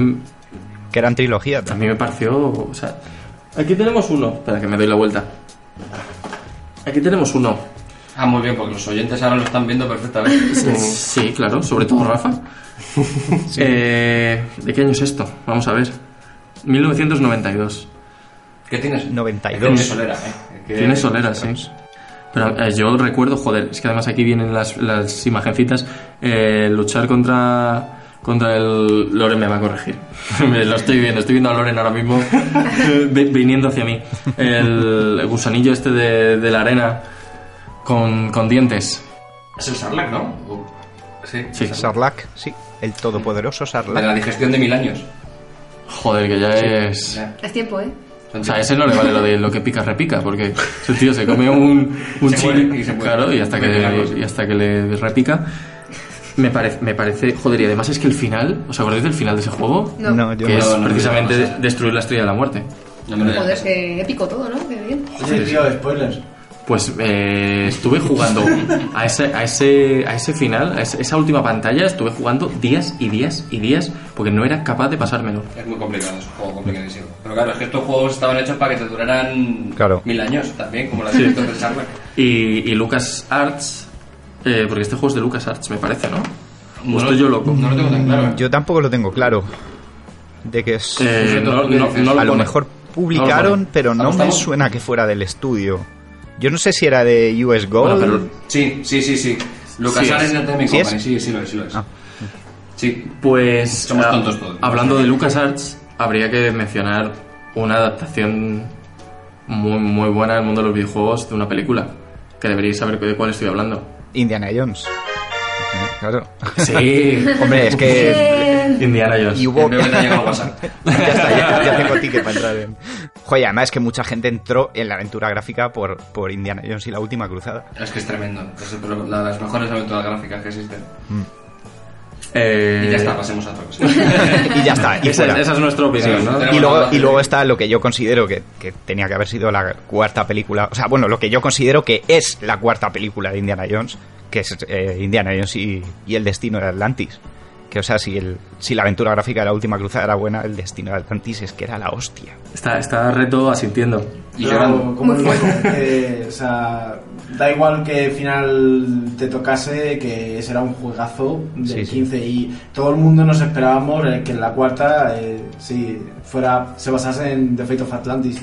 Que eran trilogía a también. mí me pareció. O sea, aquí tenemos uno. Espera, que me doy la vuelta. Aquí tenemos uno. Ah, muy bien, porque los oyentes ahora lo están viendo perfectamente. Sí, claro, sobre todo Rafa. Eh, ¿De qué año es esto? Vamos a ver. 1992. ¿Qué tienes? 92. Tiene solera, ¿eh? Tiene solera, sí. Pero eh, yo recuerdo, joder, es que además aquí vienen las, las imagencitas. eh, luchar contra. Contra el. Loren me va a corregir. Me lo estoy viendo, estoy viendo a Loren ahora mismo vi- viniendo hacia mí. El gusanillo este de, de la arena con, con dientes. Es el Sarlacc, ¿no? Sí, Sí. Sarlacc, sí. El todopoderoso De la Sarlacc. digestión de mil años. Joder, que ya es. Es tiempo, ¿eh? O sea, a ese no le vale lo de lo que pica repica, porque ese tío se come un, un Se chile y se muere. claro, y hasta, que, picacos. y hasta que le repica. Me parece, me parece, joder, y además es que el final, ¿os acordáis del final de ese juego? No. No, yo que no. es no, no, precisamente no, no, de- destruir la estrella de la muerte. No me lo Joder, digas. que épico todo, ¿no? Qué bien. Oye, tío, spoilers. Pues eh, estuve jugando a ese, a ese, a ese final, a ese- esa última pantalla, estuve jugando días y días y días, porque no era capaz de pasármelo. Es muy complicado, es un juego complicadísimo. Pero claro, es que estos juegos estaban hechos para que te duraran Claro. mil años también, como la dirección del Sarlacc. Y, y Lucas Arts, eh, porque este juego es de Lucas Arts, me parece, ¿no? ¿O No estoy lo- yo loco? No lo tengo tan claro. Yo tampoco lo tengo claro. De que es... Eh, no, no- dices. no lo a lo pone. mejor No lo publicaron, pero no me suena que fuera del estudio. Yo no sé si era de US Gold. Bueno, pero- Sí, sí, sí, sí. Lucas Sí Arts es. Entertainment ¿Sí es? Company, sí, sí lo es, sí lo es. Ah. Sí, Pues Somos ah, tontos todos. hablando de LucasArts, habría que mencionar una adaptación muy muy buena del mundo de los videojuegos de una película, que deberíais saber de cuál estoy hablando. Indiana Jones. Claro. Sí, Hombre, es que... Indiana Jones. Y hubo... breve te ya está, ya, ya tengo ticket para entrar en... Joder, además es que mucha gente entró en la aventura gráfica por, por Indiana Jones y la última cruzada. Es que es tremendo. Es de las mejores aventuras gráficas que existen. Eh, Y ya está, pasemos a otra cosa. Y ya está, y esa, es nuestra opinión, ¿no? Y luego, la- y luego está lo que yo considero que, que tenía que haber sido la cuarta película. O sea, bueno, lo que yo considero que es la cuarta película de Indiana Jones, que es eh, Indiana Jones y, y el destino de Atlantis. Que, o sea, si, el, si la aventura gráfica de la última cruzada era buena, el destino de Atlantis es que era la hostia. Está, está reto asintiendo. Y Pero, llorando. como digo, o sea, da igual que final te tocase, que será un juegazo del Sí, sí. 15 y todo el mundo nos esperábamos eh, que en la cuarta eh, sí, fuera, se basase en The Fate of Atlantis.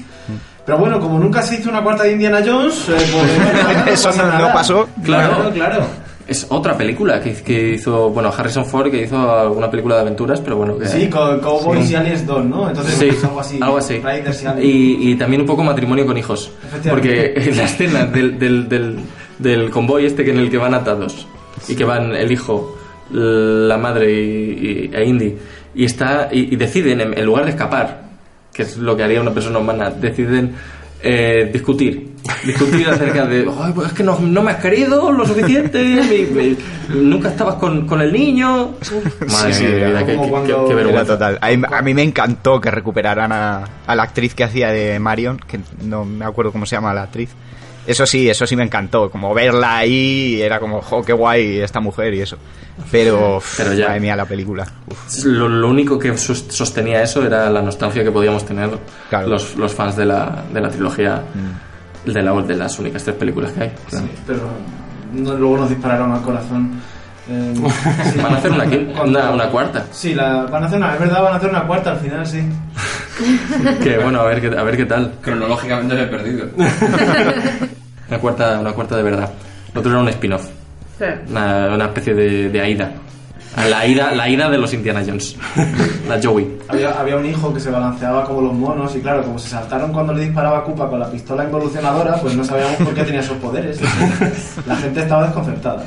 Pero bueno, como nunca se hizo una cuarta de Indiana Jones, eh, pues nada, Eso no- pasó. Claro. claro. claro. Es otra película que, que hizo, bueno, Harrison Ford, que hizo alguna película de aventuras, pero bueno, que... Sí, co- Cowboys Sí. y Aliens 2, ¿no? Entonces, Sí, pues, algo así. algo así. Y también un poco matrimonio con hijos. Porque en la escena del, del, del, del convoy este que en el que van atados y que van el hijo, la madre y, y- e Indy y está y, y deciden en, en lugar de escapar, que es lo que haría una persona humana, deciden eh, discutir discutir acerca de, "Ay, pues es que no, no me has querido lo suficiente, me- me- nunca estabas con, con el niño. Madre Sí, mía, qué, vergüenza. total. A mí, a mí me encantó que recuperaran a, a la actriz que hacía de Marion, que no me acuerdo cómo se llama la actriz. Eso sí, eso sí me encantó. Como verla ahí, era como, jo, qué guay esta mujer y eso. Pero, Pero ya. madre mía, la película. Lo, lo único que sos- sostenía eso era la nostalgia que podíamos tener Claro. los, los fans de la, de la trilogía, Mm. De, la, de las únicas tres películas que hay. claro. Sí, pero no- luego nos dispararon al corazón. Eh, sí. Van a hacer una, una, una cuarta. Sí, la, van a hacer una, es verdad, van a hacer una cuarta al final, sí. Que bueno, a ver, qué- a ver qué tal. Cronológicamente me he perdido. Una cuarta, una cuarta de verdad. Lo otro era un spin-off. Sí. Una, una especie de, de Aida. La ida, la ida de los Indiana Jones. La Joey. Había, había un hijo que se balanceaba como los monos y claro, como se saltaron cuando le disparaba a Koopa con la pistola involucionadora, pues no sabíamos por qué tenía esos poderes. La gente estaba desconcertada.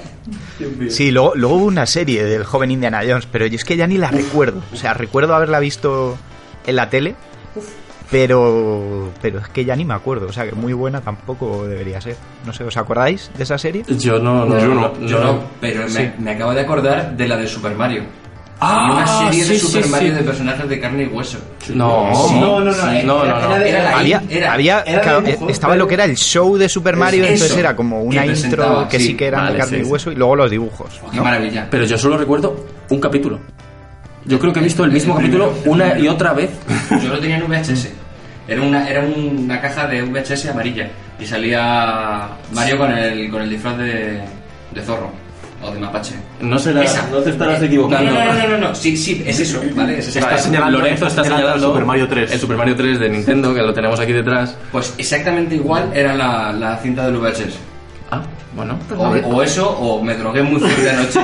Sí, luego, luego hubo una serie del joven Indiana Jones, pero yo es que ya ni la recuerdo. O sea, recuerdo haberla visto en la tele, pero, pero es que ya ni me acuerdo. O sea, que muy buena tampoco debería ser. No sé, ¿os acordáis de esa serie? Yo no, no, Yo no, no, Yo no. no, pero Sí. me, me acabo de acordar de la de Super Mario. Ah, una serie de sí, Super sí. Mario de personajes de carne y hueso. No, Sí. No, no, no, Sí, eh, no, era- no, no. era de- Era la- había, era- había era claro, dibujo, estaba pero- lo que era el show de Super Mario, Eso, entonces era como una que intro que sí, sí que eran vale, de carne sí, y sí. hueso y luego los dibujos. Qué maravilla. Pero yo solo recuerdo un capítulo. Yo creo que he visto el mismo El capítulo una y otra vez. Yo lo tenía en VHS. Era una, era una caja de VHS amarilla. Y salía Mario con el, con el disfraz de, de zorro. O de mapache. No será, Esa. no te estarás No, equivocando. no, no, no, no, no. Sí, sí, es eso, ¿vale? Es. Está señalando- Lorenzo está señalando Super Mario 3. El Super Mario 3 de Nintendo, que lo tenemos aquí detrás. Pues exactamente igual era la, la cinta del VHS. Ah, bueno. O, o eso, o me drogué muy fuerte anoche.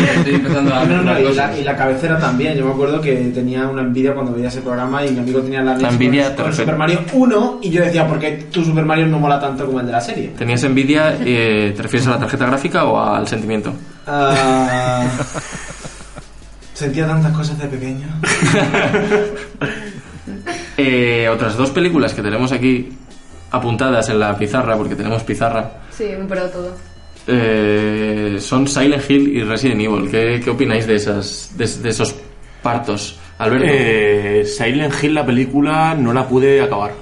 y estoy empezando a No, no, y, la, y la cabecera también. Yo me acuerdo que tenía una envidia cuando veía ese programa y mi amigo tenía la La envidia con, Super Mario 1 y yo decía, ¿por qué tu Super Mario no mola tanto como el de la serie? ¿Tenías envidia? eh, ¿Te refieres a la tarjeta gráfica o al sentimiento? Ah, sentía tantas cosas de pequeño. Eh, otras dos películas que tenemos aquí apuntadas en la pizarra, porque tenemos pizarra, Sí, un todo. eh, son Silent Hill y Resident Evil. ¿Qué, qué opináis de, esas, de, de esos partos? Alberto. Eh, Silent Hill, la película, no la pude acabar.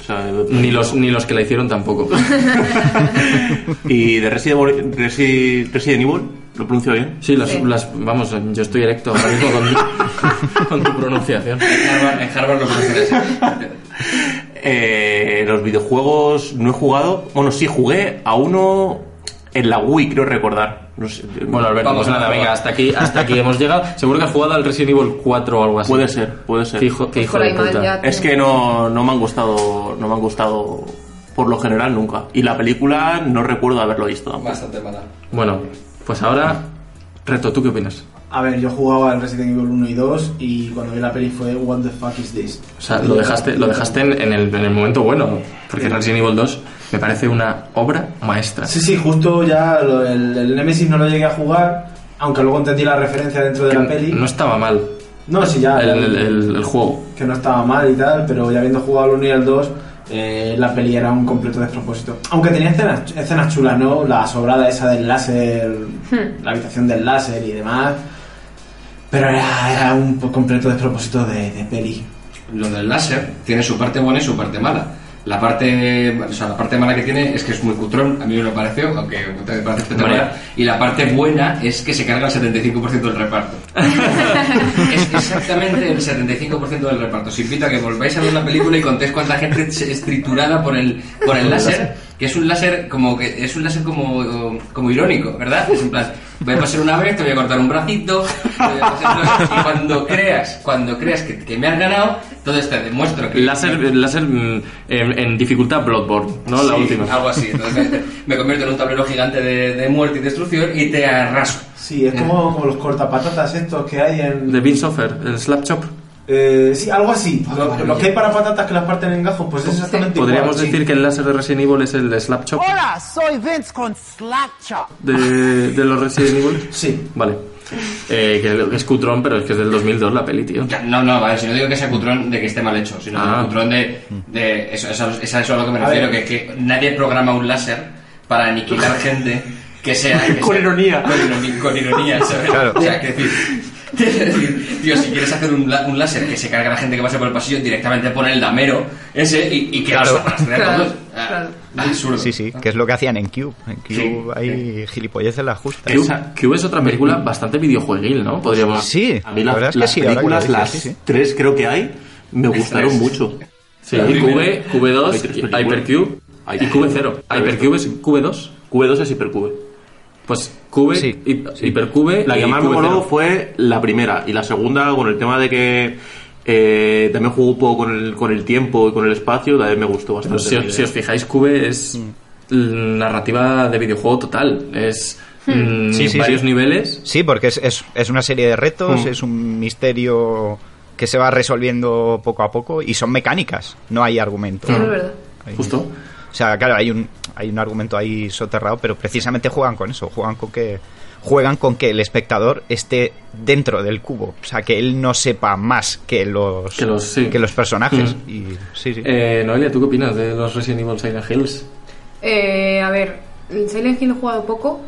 O sea, ni, los, ni los que la hicieron tampoco. y de Resident Evil, Resi- Resident Evil, ¿lo pronuncio bien? Sí, las, Sí. las- vamos, yo estoy erecto ahora mismo con, con tu pronunciación. En Harvard, en Harvard lo. Eh, los videojuegos no he jugado. Bueno, sí, jugué a uno en la Wii, creo recordar. No sé, Bueno, Alberto, Vamos pues a nada, venga, hasta aquí, hasta aquí hemos llegado. Seguro que has jugado al Resident Evil 4 o algo así. puede ser, puede ser. Qué hijo, qué hijo de puta. ya. Es que no, no me han gustado, no me han gustado por lo general nunca. Y la película no recuerdo haberlo visto. Bastante mala. Bueno, pues ahora, Reto, ¿tú qué opinas? A ver, yo jugaba al Resident Evil 1 y 2 y cuando vi la peli fue What the fuck is this? O sea, lo dejaste, lo dejaste en, en el, en el momento bueno, porque Resident Evil 2 me parece una obra maestra. Sí, sí, justo ya lo- el, el Nemesis no lo llegué a jugar, aunque luego entendí la referencia dentro de la peli. No estaba mal No, sí, ya. el, el- el- el juego. que no estaba mal y tal, pero ya habiendo jugado al 1 y al 2, eh, la peli era un completo despropósito. Aunque tenía escenas, escenas chulas, ¿no? La sobrada esa del láser, la habitación del láser y demás. Pero era, era un completo despropósito de, de peli. Lo del láser tiene su parte buena y su parte mala. La parte, o sea, la parte mala que tiene es que es muy cutrón, a mí me lo pareció, aunque me parece espectacular. Y la parte buena es que se carga el 75% del reparto. es exactamente el 75% del reparto. Os invito a que volváis a ver la película y contéis cuánta gente es triturada por el, por el láser, que es un láser como que es un láser como, como irónico, ¿verdad? Es en plan, voy a pasar una vez, te voy a cortar un bracito, te voy a pasar y cuando creas, cuando creas que, que me has ganado, entonces te demuestro que Láser, láser mm, en, en dificultad Bloodborne, ¿no? La Sí, última. Algo así. Entonces me, me convierto en un tablero gigante de, de muerte y destrucción y te arraso. Sí, es como, como los cortapatatas estos que hay en... De Vince Offer, el Slap Chop. Eh, sí, algo así. Ah, Lo, lo que hay para patatas que las parten en gajos, pues es exactamente Podríamos igual. sí. decir que el láser de Resident Evil es el Slap Chop Hola, soy Vince con Slap Chop. de, de los Resident Evil. Sí. Vale. Eh, que es cutrón, pero es que es del 2002 la peli, tío. No, no, vale, si no digo que sea cutrón de que esté mal hecho, sino Ah. de cutrón de, de eso, eso, es a eso a lo que me refiero, que, que nadie programa un láser para aniquilar gente que sea... que Con sea- ironía. Con, ironi- con ironía, ¿sabes? Claro. O sea, que decir... Tío, si quieres hacer un, la- un láser que se cargue a la gente que pase por el pasillo, directamente pon el damero ese y, y que Claro. los a Claro, todos. Ah, claro. Absurdo. Sí, sí, que es lo que hacían en Cube. En Cube Sí, hay gilipolleces las justas. Cube, Cube es otra película bastante videojueguil, ¿no? Podríamos... Sí, A mí la las, verdad es que las sí. ahora que lo películas, dices, las sí, sí. tres creo que hay, me gustaron mucho. Sí, La Cube, primera. Q2, Hay tres películas. Hypercube Hay y Q0. Hypercube es Q2. Q2 es Hypercube. Pues Cube, Sí, y- Hypercube La que más me Q0. moló fue la primera y la segunda con el tema de que eh, también jugó un poco con el, con el tiempo y con el espacio, también me gustó Pero bastante. si, la os, idea. si os fijáis, Cube es narrativa de videojuego total. Es mm, Sí, sí, varios sí. niveles. Sí, porque es, es, es una serie de retos, Mm. es un misterio que se va resolviendo poco a poco y son mecánicas, no hay argumento. Sí, es verdad. Hay- Justo. O sea, claro, hay un, hay un argumento ahí soterrado, pero precisamente juegan con eso, juegan con que juegan con que el espectador esté dentro del cubo, o sea, que él no sepa más que los Que los- sí. que los personajes Mm. y sí, sí. Eh, Noelia, ¿tú qué opinas de los Resident Evil Silent Hills? Eh, a ver, el Silent Hill he jugado poco,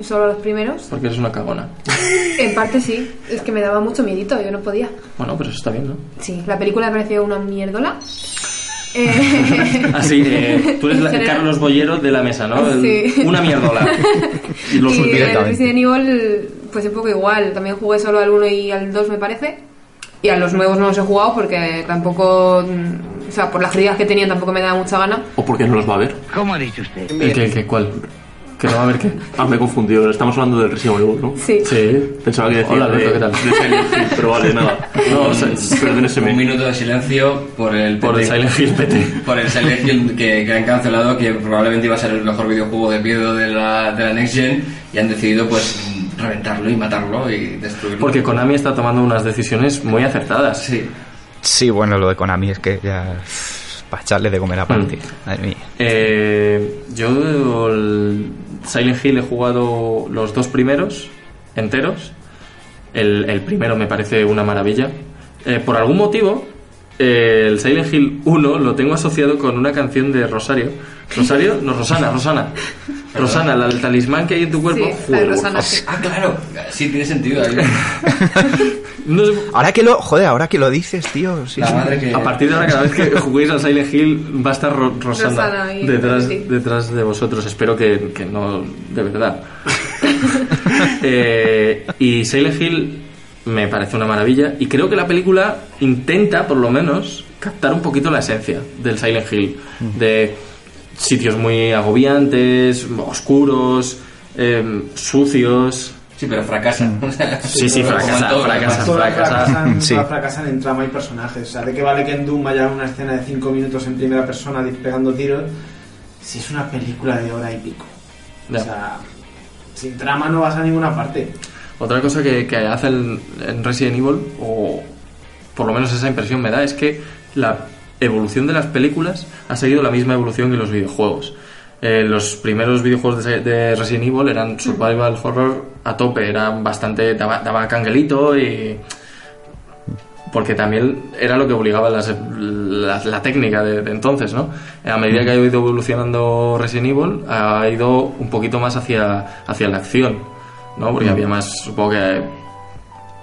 solo los primeros. Porque eres una cagona. En parte sí, es que me daba mucho miedito, yo no podía. Bueno, pero eso está bien, ¿no? Sí, la película me pareció una mierdola. Eh, Así, eh, tú eres la- general- Carlos Bollero de la mesa, ¿no? El- Sí. Una mierdola. Y lo y el. Resident Evil, pues un poco igual. También jugué solo al 1 y al 2, me parece. Y a los nuevos no los he jugado porque tampoco. mm, O sea, por las críticas que tenían tampoco me daba mucha gana. ¿O por qué no los va a ver? ¿Cómo ha dicho usted? ¿El qué, el qué, cuál? ¿Que no va a ver qué? Ah, me he confundido. Estamos hablando del Resident Evil, ¿no? Sí. Sí. Pensaba que decía Hola, de, Alberto, ¿qué tal? de Silent Hill, pero vale, nada. No, o sea, perdóneseme. Un minuto de silencio por el, Por el PT. Silent Hill PT. por el Silent Hill que, que han cancelado, que probablemente iba a ser el mejor videojuego de miedo de la, de la Next Gen, y han decidido pues reventarlo y matarlo y destruirlo. Porque Konami está tomando unas decisiones muy acertadas. Sí. Sí, bueno, lo de Konami es que ya para echarle de comer aparte. Mm. Madre mía. Eh, yo el Silent Hill he jugado los dos primeros enteros. El, el primero me parece una maravilla. Eh, por algún motivo, eh, el Silent Hill 1 lo tengo asociado con una canción de Rosario. ¿Rosario? No, Rosana, Rosana. Rosana, la del talismán que hay en tu cuerpo. Sí, Rosana, sí. Ah, claro. Sí, tiene sentido. ahí. no sé- Ahora que lo, joder, ahora que lo dices, tío. sí, La sí. madre que... A partir de ahora, cada vez que juguéis al Silent Hill, va a estar Ro- Rosana, detrás, sí. detrás de vosotros. Espero que, que no, de verdad. Eh, y Silent Hill me parece una maravilla. Y creo que la película intenta, por lo menos, captar un poquito la esencia del Silent Hill. De sitios muy agobiantes, oscuros, eh, sucios. Sí, pero fracasa. O sea, Sí, sí, como en fracasa, todo, fracasa. Todas fracasan, Sí. fracasan en trama y personajes. O sea, ¿de qué vale que en Doom haya una escena de 5 minutos en primera persona pegando tiros si es una película de hora y pico? O sea, sin trama no vas a ninguna parte. Otra cosa que, que hace el- en Resident Evil, o por lo menos esa impresión me da, es que la evolución de las películas ha seguido la misma evolución que los videojuegos. Eh, los primeros videojuegos de, de Resident Evil eran survival horror a tope, eran bastante daba, daba canguelito y porque también era lo que obligaba las- la, la técnica de, de entonces, ¿no? A medida que ha ido evolucionando Resident Evil, ha ido un poquito más hacia, hacia la acción, ¿no? Porque había más, supongo que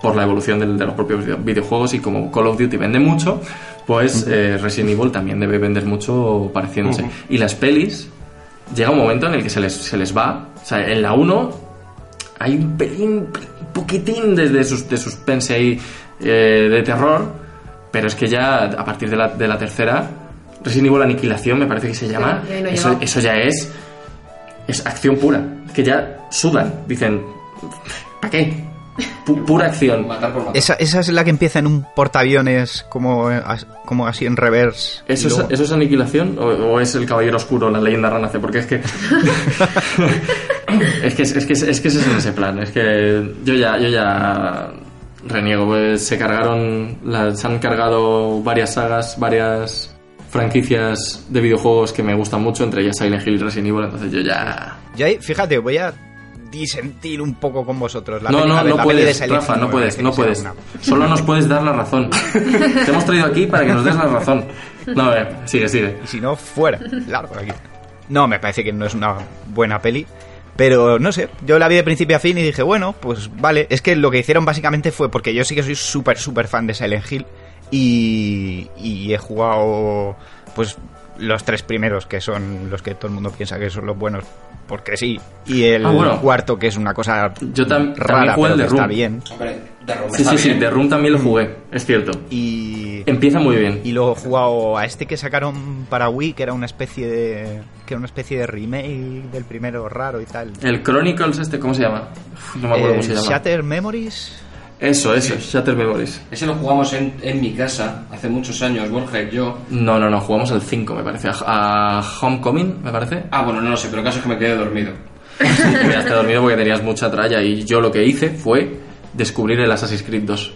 por la evolución del- de, los propios video- videojuegos y como Call of Duty vende mucho, pues eh, Resident Evil también debe vender mucho pareciéndose. Y las pelis, llega un momento en el que se les, se les va. O sea, en la 1 hay un pelín, poquitín de, de, sus, de suspense ahí eh, de terror, pero es que ya a partir de la, de la tercera, Resident Evil Aniquilación me parece que se llama, Sí, no eso, ya es, es acción pura, que ya sudan, dicen, ¿para qué? Pu- pura acción. Matar por matar. Esa, esa es la que empieza en un portaaviones como, como así en reverse. y ¿Eso es, ¿Eso es aniquilación o, o es el caballero oscuro, la leyenda renace? Porque es que. es, que es, que es que ese es en ese plan. Es que yo ya, yo ya reniego. Pues se cargaron. la- se han cargado varias sagas, varias franquicias de videojuegos que me gustan mucho, entre ellas Silent Hill y Resident Evil. Entonces yo ya. Yo ahí, fíjate, voy a disentir un poco con vosotros. La no, peli- no, ver, no puedes, Rafa, Hill no puedes, no puedes. una- Solo nos puedes dar la razón. Te hemos traído aquí para que nos des la razón. No, a ver, sigue, sigue. Y si no, fuera. Largo de aquí. No, me parece que no es una buena peli. Pero no sé, yo la vi de principio a fin y dije, bueno, pues vale. Es que lo que hicieron básicamente fue porque yo sí que soy súper, súper fan de Silent Hill. Y, y he jugado, pues, los tres primeros, que son los que todo el mundo piensa que son los buenos, porque sí. Y el Ah, bueno. cuarto, que es una cosa Yo tam- también rara, jugué pero el The está Room. bien. Hombre, de Roma Sí, está sí, sí, de Room también lo jugué, es cierto. Y, Empieza muy bien. y luego he jugado a este que sacaron para Wii, que era una especie de que era una especie de remake del primero raro y tal. El Chronicles este, ¿cómo se llama? Uf, No me acuerdo El cómo se llama. Shatter Memories. Eso, eso, Shatter Memories. Ese lo jugamos en, en mi casa hace muchos años, Borja y yo. No, no, no, jugamos al 5, me parece. A, a Homecoming, me parece. Ah, bueno, no lo sé, pero el caso es que me quedé dormido. Te quedaste dormido porque tenías mucha tralla y yo lo que hice fue descubrir el Assassin's Creed 2.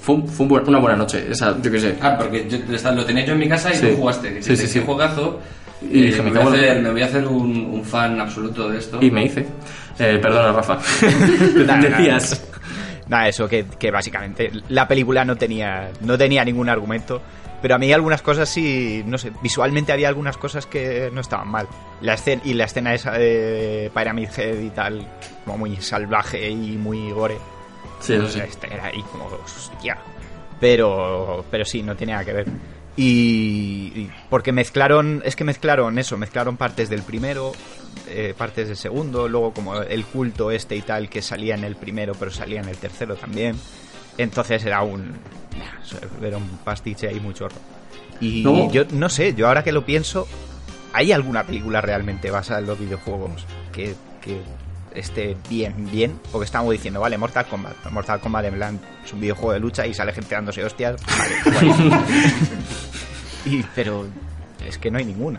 Fue, un- fue un buen- una buena noche, esa, yo qué sé. Ah, porque yo, lo tenía yo en mi casa y Sí. tú jugaste. Que Sí, sí, sí. "Qué juegazo. Y Eh, dije, me, me voy a hacer, me voy a hacer un, un fan absoluto de esto. Y me hice. Eh, perdona, Rafa. Decías. Nada, eso que, que básicamente la película no tenía no tenía ningún argumento, pero a mí algunas cosas sí, no sé, visualmente había algunas cosas que no estaban mal. La escena y la escena esa de Pyramid Head y tal, como muy salvaje y muy gore. Sí, eso sí. Este era ahí como hostia. Pero pero sí, no tenía nada que ver. Y, y porque mezclaron, es que mezclaron eso, mezclaron partes del primero, eh, partes del segundo, luego como el culto este y tal que salía en el primero pero salía en el tercero también. Entonces era un era un pastiche ahí muy chorro. Y yo no sé, yo ahora que lo pienso, ¿hay alguna película realmente basada en los videojuegos que, que esté bien, bien? Porque estamos diciendo, vale, Mortal Kombat. Mortal Kombat en plan es un videojuego de lucha y sale gente dándose hostias. Vale, y, pero es que no hay ninguna.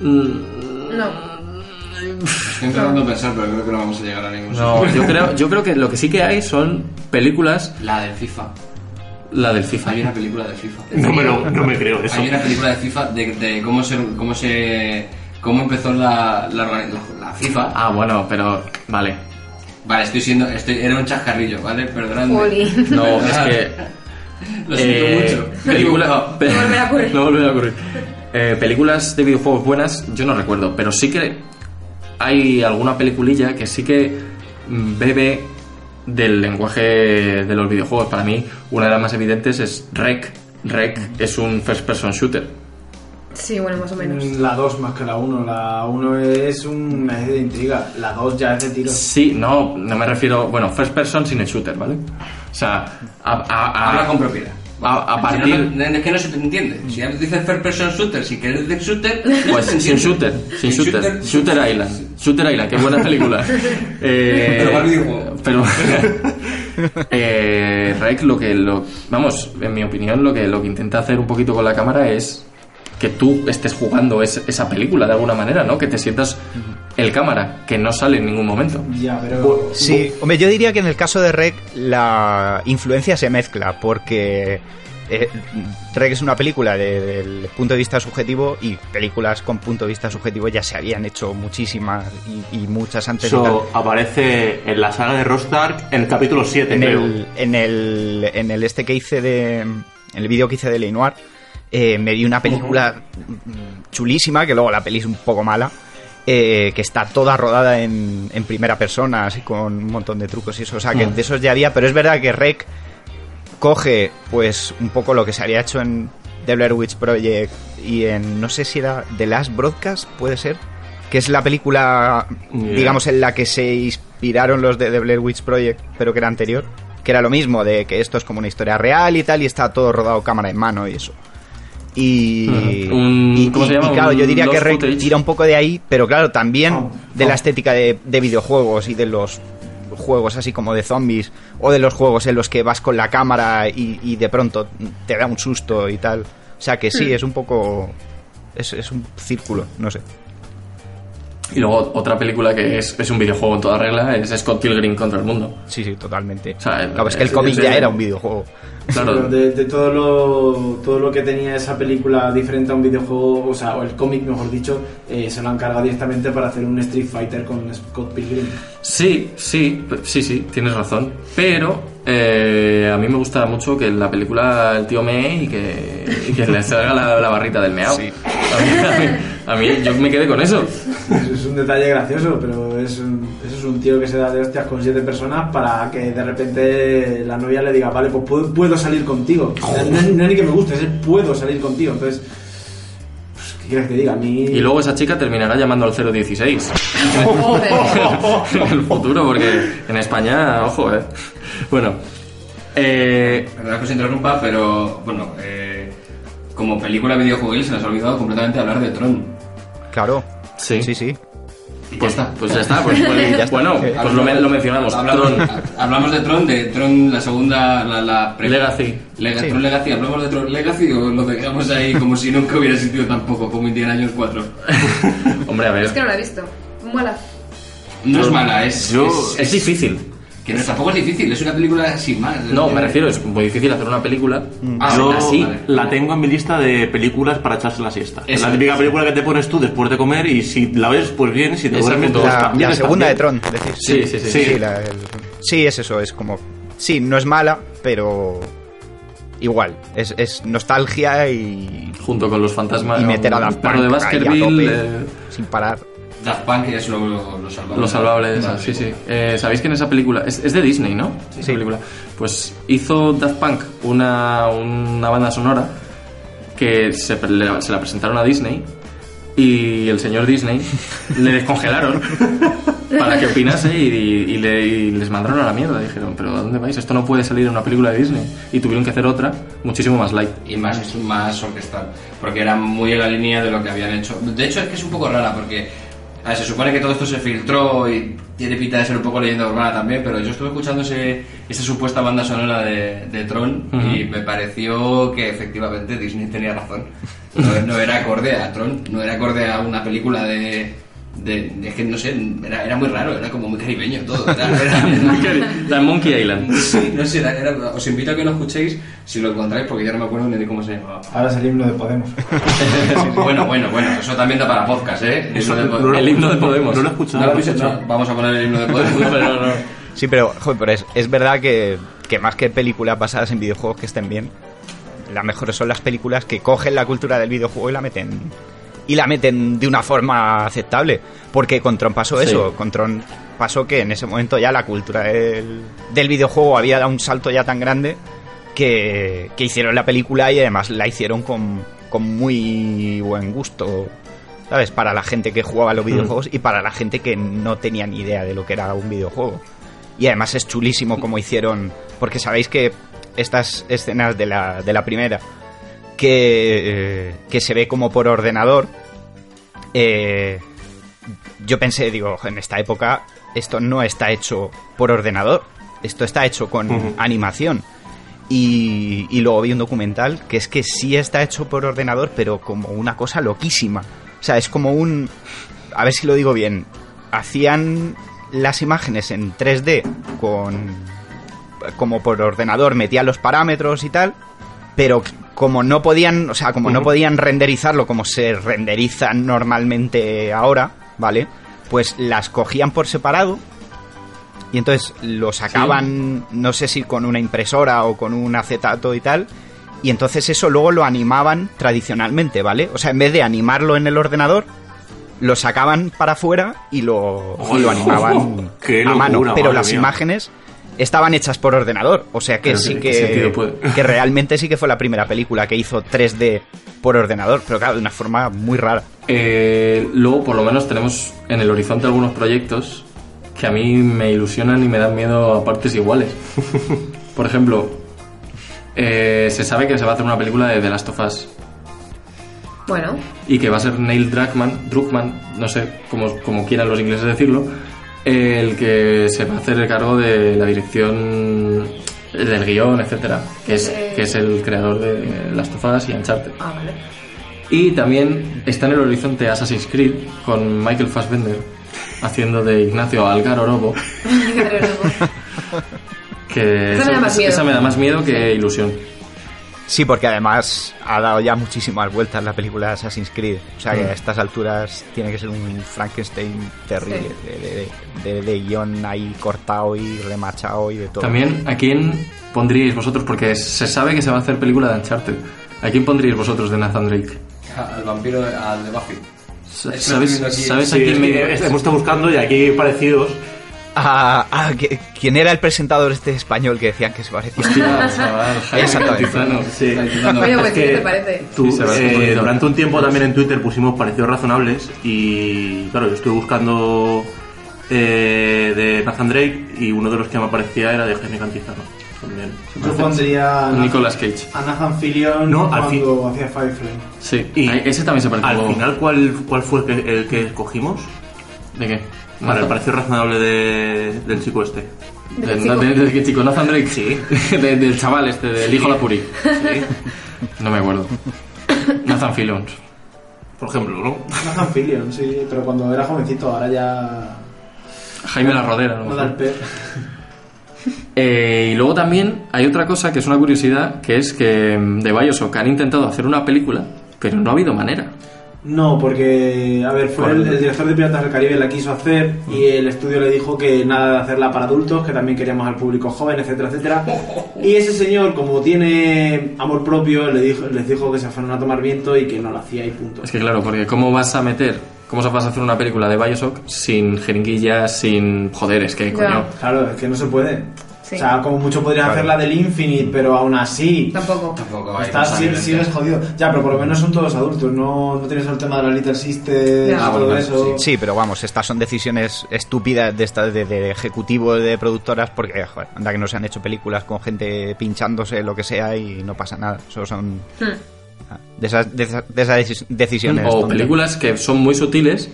No. Estoy intentando pensar, pero creo que no vamos a llegar a ningún No, sitio. yo creo, yo creo que lo que sí que hay son películas, La del FIFA. la del FIFA. Hay una película de FIFA. No me, lo- no me creo eso. Hay una película de FIFA de, de cómo se cómo se cómo empezó la, la, organi- la- la FIFA. Ah, bueno, pero vale. Vale, estoy siendo estoy era un chascarrillo, ¿vale? Perdonadme. Jolín. No, es que Lo siento Eh, mucho. Película- equivocado. pe- No volverá a ocurrir. no volverá a ocurrir. Eh, películas de videojuegos buenas, yo no recuerdo, pero sí que hay alguna peliculilla que sí que mm, bebe del lenguaje de los videojuegos. Para mí, una de las más evidentes es Rec. Rec es un first person shooter. Sí, bueno, más o menos. La 2 más que la 1. La 1 es un es de intriga. La 2 ya es de tiro. Sí, no, no me refiero. Bueno, first person sin el shooter, ¿vale? O sea, a, a- a- Habla con propiedad. A- a Si partir. no, no, es que no se te entiende. Si dices first person shooter, si quieres decir shooter, Pues sin shooter, sin shooter, shooter Island, Shooter Island, qué buena película. Eh, Pero para videojuego. pero eh, Rec lo que lo, vamos, en mi opinión lo que lo que intenta hacer un poquito con la cámara es que tú estés jugando es- esa película de alguna manera, ¿no? Que te sientas el cámara, que no sale en ningún momento. Ya, pero. Sí, hombre, yo diría que en el caso de Rec la influencia se mezcla porque eh, Rec es una película de- del punto de vista subjetivo y películas con punto de vista subjetivo ya se habían hecho muchísimas y, y muchas antes. Eso aparece en la saga de Rostar en el capítulo 7, en creo. el, en el en el este que hice de en el vídeo que hice de Lenoir eh, me vi una película mm, chulísima que luego la peli es un poco mala eh, que está toda rodada en, en primera persona así con un montón de trucos y eso o sea que Mm. de esos ya había pero es verdad que Rec coge pues un poco lo que se había hecho en The Blair Witch Project y en no sé si era The Last Broadcast puede ser que es la película Yeah. digamos en la que se inspiraron los de The Blair Witch Project pero que era anterior que era lo mismo de que esto es como una historia real y tal y está todo rodado cámara en mano y eso y. Un- y- ¿cómo se y- llama? y claro, yo diría que footage. tira un poco de ahí, pero claro, también Oh, de la estética de, de videojuegos y de los juegos así como de zombies o de los juegos en los que vas con la cámara y, y de pronto te da un susto y tal. O sea que sí, es un poco... Es, es un círculo, no sé. Y luego otra película que es, es un videojuego en toda regla es Scott Pilgrim contra el mundo. Sí, sí, totalmente. O sea, Claro, es que el cómic ya era un videojuego. Claro. Pero de, de todo lo todo lo que tenía esa película diferente a un videojuego, o sea, o el cómic mejor dicho, eh, se lo han cargado directamente para hacer un Street Fighter con Scott Pilgrim. Sí, sí, sí, sí, tienes razón. Pero eh, a mí me gusta mucho que en la película el tío mee y que, y que le salga la, la barrita del meao. A, mí, a mí- a mí- yo me quedé con. Eso es un detalle gracioso, pero es un, eso es un tío que se da de hostias con siete personas para que de repente la novia le diga, vale, pues puedo, puedo salir contigo. No, es- no es ni que me guste, es el puedo salir contigo. Entonces, pues, ¿qué quieres que diga? A mí... Y luego esa chica terminará llamando al 016. en el futuro, porque en España, ojo, eh. Bueno, eh, Perdón que os interrumpa, pero bueno, eh, como película videojuegil se nos ha olvidado completamente hablar de Tron. Claro. Sí. Sí, sí. Y pues, ya está. pues ya está. Pues, pues, Ya está. Bueno, pues lo, lo mencionamos. Hablamos, Tron. hablamos de Tron, de Tron, la segunda, la, la Legacy. Lega- Sí. Tron Legacy, ¿hablamos de Tron Legacy o lo dejamos ahí como si nunca hubiera existido tampoco, como Indiana Jones 4? Hombre, a ver. Es que no la he visto. Mola. No es mala, es, Yo- es, Es difícil. Que no, tampoco es difícil, es una película sin más. No, me refiero, es muy difícil hacer una película Ah, Yo así. la tengo en mi lista de películas para echarse la siesta. Es la típica película que te pones tú después de comer y si la ves, pues bien, si te duermes, pues La, la segunda de. Tron, decís. Sí, sí, sí. Sí, la- el- sí, es eso, es como... Sí, no es mala, pero... Igual, es, es nostalgia y, junto con los fantasmas. y meter a el perro de a Baskerville. tope, eh, sin parar. Daft Punk es lo, lo, lo salvable. Lo salvable, esa, sí, sí. Eh, ¿Sabéis que en esa película, es, es de Disney, ¿no? Esa Sí. película. Pues hizo Daft Punk una, una banda sonora que se, le- se la presentaron a Disney y el señor Disney le descongelaron para que opinase y, y le- y les mandaron a la mierda. Dijeron, pero ¿a dónde vais? Esto no puede salir en una película de Disney. Y tuvieron que hacer otra muchísimo más light. y más, más orquestal, porque era muy en la línea de lo que habían hecho. De hecho, es que es un poco rara, porque a ver, se supone que todo esto se filtró y tiene pinta de ser un poco leyenda urbana también, pero yo estuve escuchando ese, esa supuesta banda sonora de, de Tron y me pareció que efectivamente Disney tenía razón. No, no era acorde a Tron, no era acorde a una película de... de, de- es que no sé, era, era muy raro, era como muy caribeño todo. Era, era- era- La Monkey Island. Sí, no sé, era- era- os invito a que lo escuchéis si lo encontráis, porque ya no me acuerdo ni de cómo se llamaba. Ahora es el himno de Podemos. Bueno, bueno, bueno, eso también da para podcast, ¿eh? Eso, Himno de El himno de Podemos. No lo he escuchado. ¿No lo hecho? Vamos a poner el himno de Podemos. Pero no, no. Sí, pero, joder, pero es, es verdad que, que más que películas basadas en videojuegos que estén bien, las mejores son las películas que cogen la cultura del videojuego y la meten y la meten de una forma aceptable. Porque con Tron pasó Sí. eso, con Tron pasó que en ese momento ya la cultura del, del videojuego había dado un salto ya tan grande que, que hicieron la película y además la hicieron con, con muy buen gusto. ¿Sabes? Para la gente que jugaba los videojuegos y para la gente que no tenía ni idea de lo que era un videojuego. Y además es chulísimo como hicieron. Porque sabéis que estas escenas de la, de la primera, que, eh, que se ve como por ordenador, eh, yo pensé, digo, en esta época esto no está hecho por ordenador, esto está hecho con animación. Y, y luego vi un documental que es que sí está hecho por ordenador, pero como una cosa loquísima. O sea, es como un... A ver si lo digo bien. Hacían las imágenes en 3D con... Como por ordenador, metían los parámetros y tal, pero como no podían, o sea, como no podían renderizarlo como se renderizan normalmente ahora, ¿vale? Pues las cogían por separado y entonces lo sacaban, no sé si con una impresora o con un acetato y tal, y entonces eso luego lo animaban tradicionalmente, ¿vale? O sea, en vez de animarlo en el ordenador, lo sacaban para afuera y lo, y lo animaban a mano. locura, Pero las mía. imágenes estaban hechas por ordenador, o sea que Pero sí ¿qué- qué sentido que, puede? que realmente sí que fue la primera película que hizo 3D por ordenador, pero claro, de una forma muy rara. Eh, luego, por lo menos, tenemos en el horizonte algunos proyectos que a mí me ilusionan y me dan miedo a partes iguales. Por ejemplo, eh, se sabe que se va a hacer una película de The Last of Us Bueno, y que va a ser Neil Druckmann, Druckmann no sé cómo, como quieran los ingleses decirlo, el que se va a hacer el cargo de la dirección del guion, etcétera, que es, Eh. que es el creador de Last of Us y Uncharted. ah, vale. Y también está en el horizonte Assassin's Creed con Michael Fassbender haciendo de Ignacio Algaro Robo, que Esa me da más miedo. esa me da más miedo que ilusión. Sí, porque además ha dado ya muchísimas vueltas la película de Assassin's Creed. O sea que Mm. a estas alturas tiene que ser un Frankenstein terrible. Sí. De, de- de- de guion ahí cortado y remachado y de todo. También, ¿a quién pondríais vosotros? Porque se sabe que se va a hacer película de Uncharted. ¿A quién pondríais vosotros de Nathan Drake? Al vampiro, de- al de Buffy. ¿Sabes, estoy viendo aquí- ¿sabes a quién me hemos estado buscando y aquí parecidos. Ah, que- ¿quién era el presentador este español que decían que se parecía? Hostia, Exactamente. Cantizano. Sí. Oye, pues Es ¿qué que te parece? tú, Sí, a eh, durante un tiempo también en Twitter pusimos parecidos razonables y claro, yo estuve buscando eh, de Nathan Drake y uno de los que me aparecía era de Jaime Cantizano. También. Yo pondría a Nicolas Cage. a Nathan Fillion No, al cuando hacía Firefly. Sí, Y ese también se parece Al final, ¿cuál, cuál fue el que, el que escogimos? ¿De qué? Para el parecido razonable de- del chico este. ¿De, de, de- de qué chico? ¿Nathan Drake? Sí. De- del chaval este, del hijo Lapuri. Sí. No me acuerdo. Nathan Fillion. Por ejemplo, ¿no? Nathan Fillion, sí, pero cuando era jovencito, ahora ya Jaime La Rodera. no pez. Eh, y luego también hay otra cosa que es una curiosidad, que es que mm, de Bioshock han intentado hacer una película, pero no ha habido manera. No, porque, a ver, fue el, el director de Piratas del Caribe la quiso hacer y el estudio le dijo que nada de hacerla para adultos, que también queríamos al público joven, etcétera, etcétera. Y ese señor, como tiene amor propio, le dijo, les dijo que se fueron a tomar viento y que no lo hacía y punto. Es que claro, porque ¿cómo vas a meter, cómo vas a hacer una película de Bioshock sin jeringuillas, sin... Joder, es que Ya. coño... Claro, es que no se puede. Sí. O sea, como mucho podrías Claro. hacer la del Infinite, pero aún así... Tampoco. Tampoco Estás, sí- violenta. sigues jodido. Ya, pero por lo menos son todos adultos, no, no tienes el tema de la Little Sister, todo Ah, bueno, eso. Sí, pero vamos, estas son decisiones estúpidas de estas de, de ejecutivos de productoras porque, joder, anda que no se han hecho películas con gente pinchándose lo que sea y no pasa nada. Solo son Hmm. de esas, de esas, de esas deci- decisiones. O tontas. películas que son muy sutiles,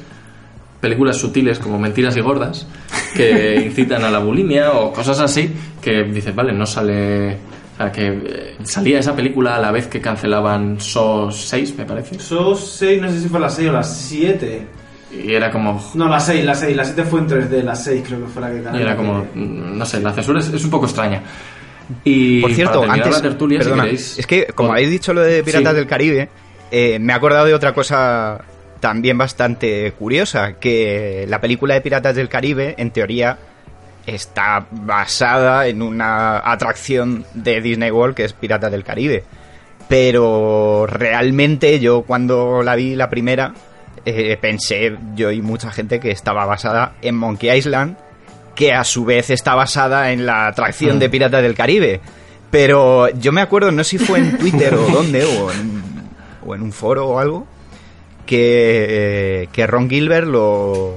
películas sutiles como Mentiras y Gordas, que incitan a la bulimia o cosas así, que dices, vale, no sale... O sea, que eh, salía esa película a la vez que cancelaban SOS 6, me parece. Sos 6, no sé si fue la 6 o la 7. Y era como... No, la 6, la 6. La 7 fue en 3D, la 6 creo que fue la que ganó. Y era como, no sé, la censura es, es un poco extraña. Y Por cierto, antes, la tertulia, perdona, si queréis... es que como habéis dicho lo de Piratas Sí. del Caribe, eh, me he acordado de otra cosa también bastante curiosa, que la película de Piratas del Caribe, en teoría, está basada en una atracción de Disney World que es Piratas del Caribe. Pero realmente yo cuando la vi la primera, eh, pensé yo y mucha gente que estaba basada en Monkey Island, que a su vez está basada en la atracción Mm. de Piratas del Caribe. Pero yo me acuerdo, no sé si fue en Twitter o dónde, o en, o en un foro o algo, que, eh, que Ron Gilbert lo,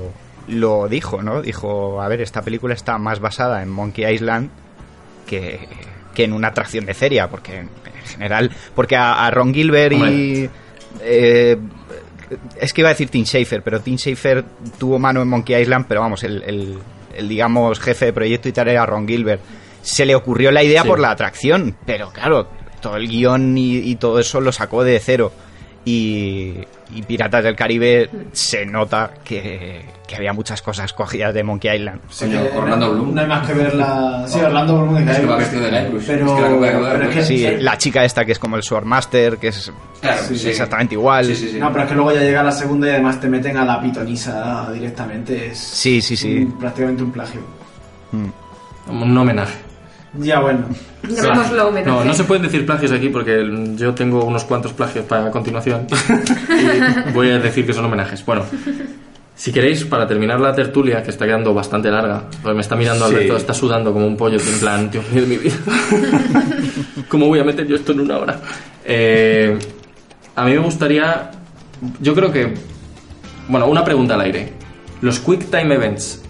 lo dijo, ¿no? Dijo, a ver, esta película está más basada en Monkey Island que, que en una atracción de feria, porque en general, porque a, a Ron Gilbert y... Eh, es que iba a decir Tim Schafer, pero Tim Schafer tuvo mano en Monkey Island, pero vamos, el, el- el, digamos jefe de proyecto y tal era Ron Gilbert. Se le ocurrió la idea Sí. por la atracción, pero claro, todo el guion y, y todo eso lo sacó de cero. Y, y Piratas del Caribe se nota que, que había muchas cosas cogidas de Monkey Island. Coño, que Orlando no, Bloom. No hay más que ver la. Sí, Orlando Bloom de Es que va vestido de Guybrush. Pero, Es que la pero es que, Sí, sí, la chica esta que es como el Swordmaster, que es Claro, sí, sí. exactamente igual. Sí, sí, sí. No, pero es que luego ya llega la segunda y además te meten a la pitonisa directamente. Es Sí, sí, sí. un- prácticamente un plagio. Un homenaje. Ya bueno. Llamémoslo homenaje. No, no se pueden decir plagios aquí porque yo tengo unos cuantos plagios para a continuación. y voy a decir que son homenajes. Bueno, si queréis, para terminar la tertulia, que está quedando bastante larga, porque me está mirando Sí. Alberto, está sudando como un pollo, en plan, Dios mío de mi vida. ¿Cómo voy a meter yo esto en una hora? Eh, a mí me gustaría. Yo creo que. Bueno, una pregunta al aire. Los Quick Time Events,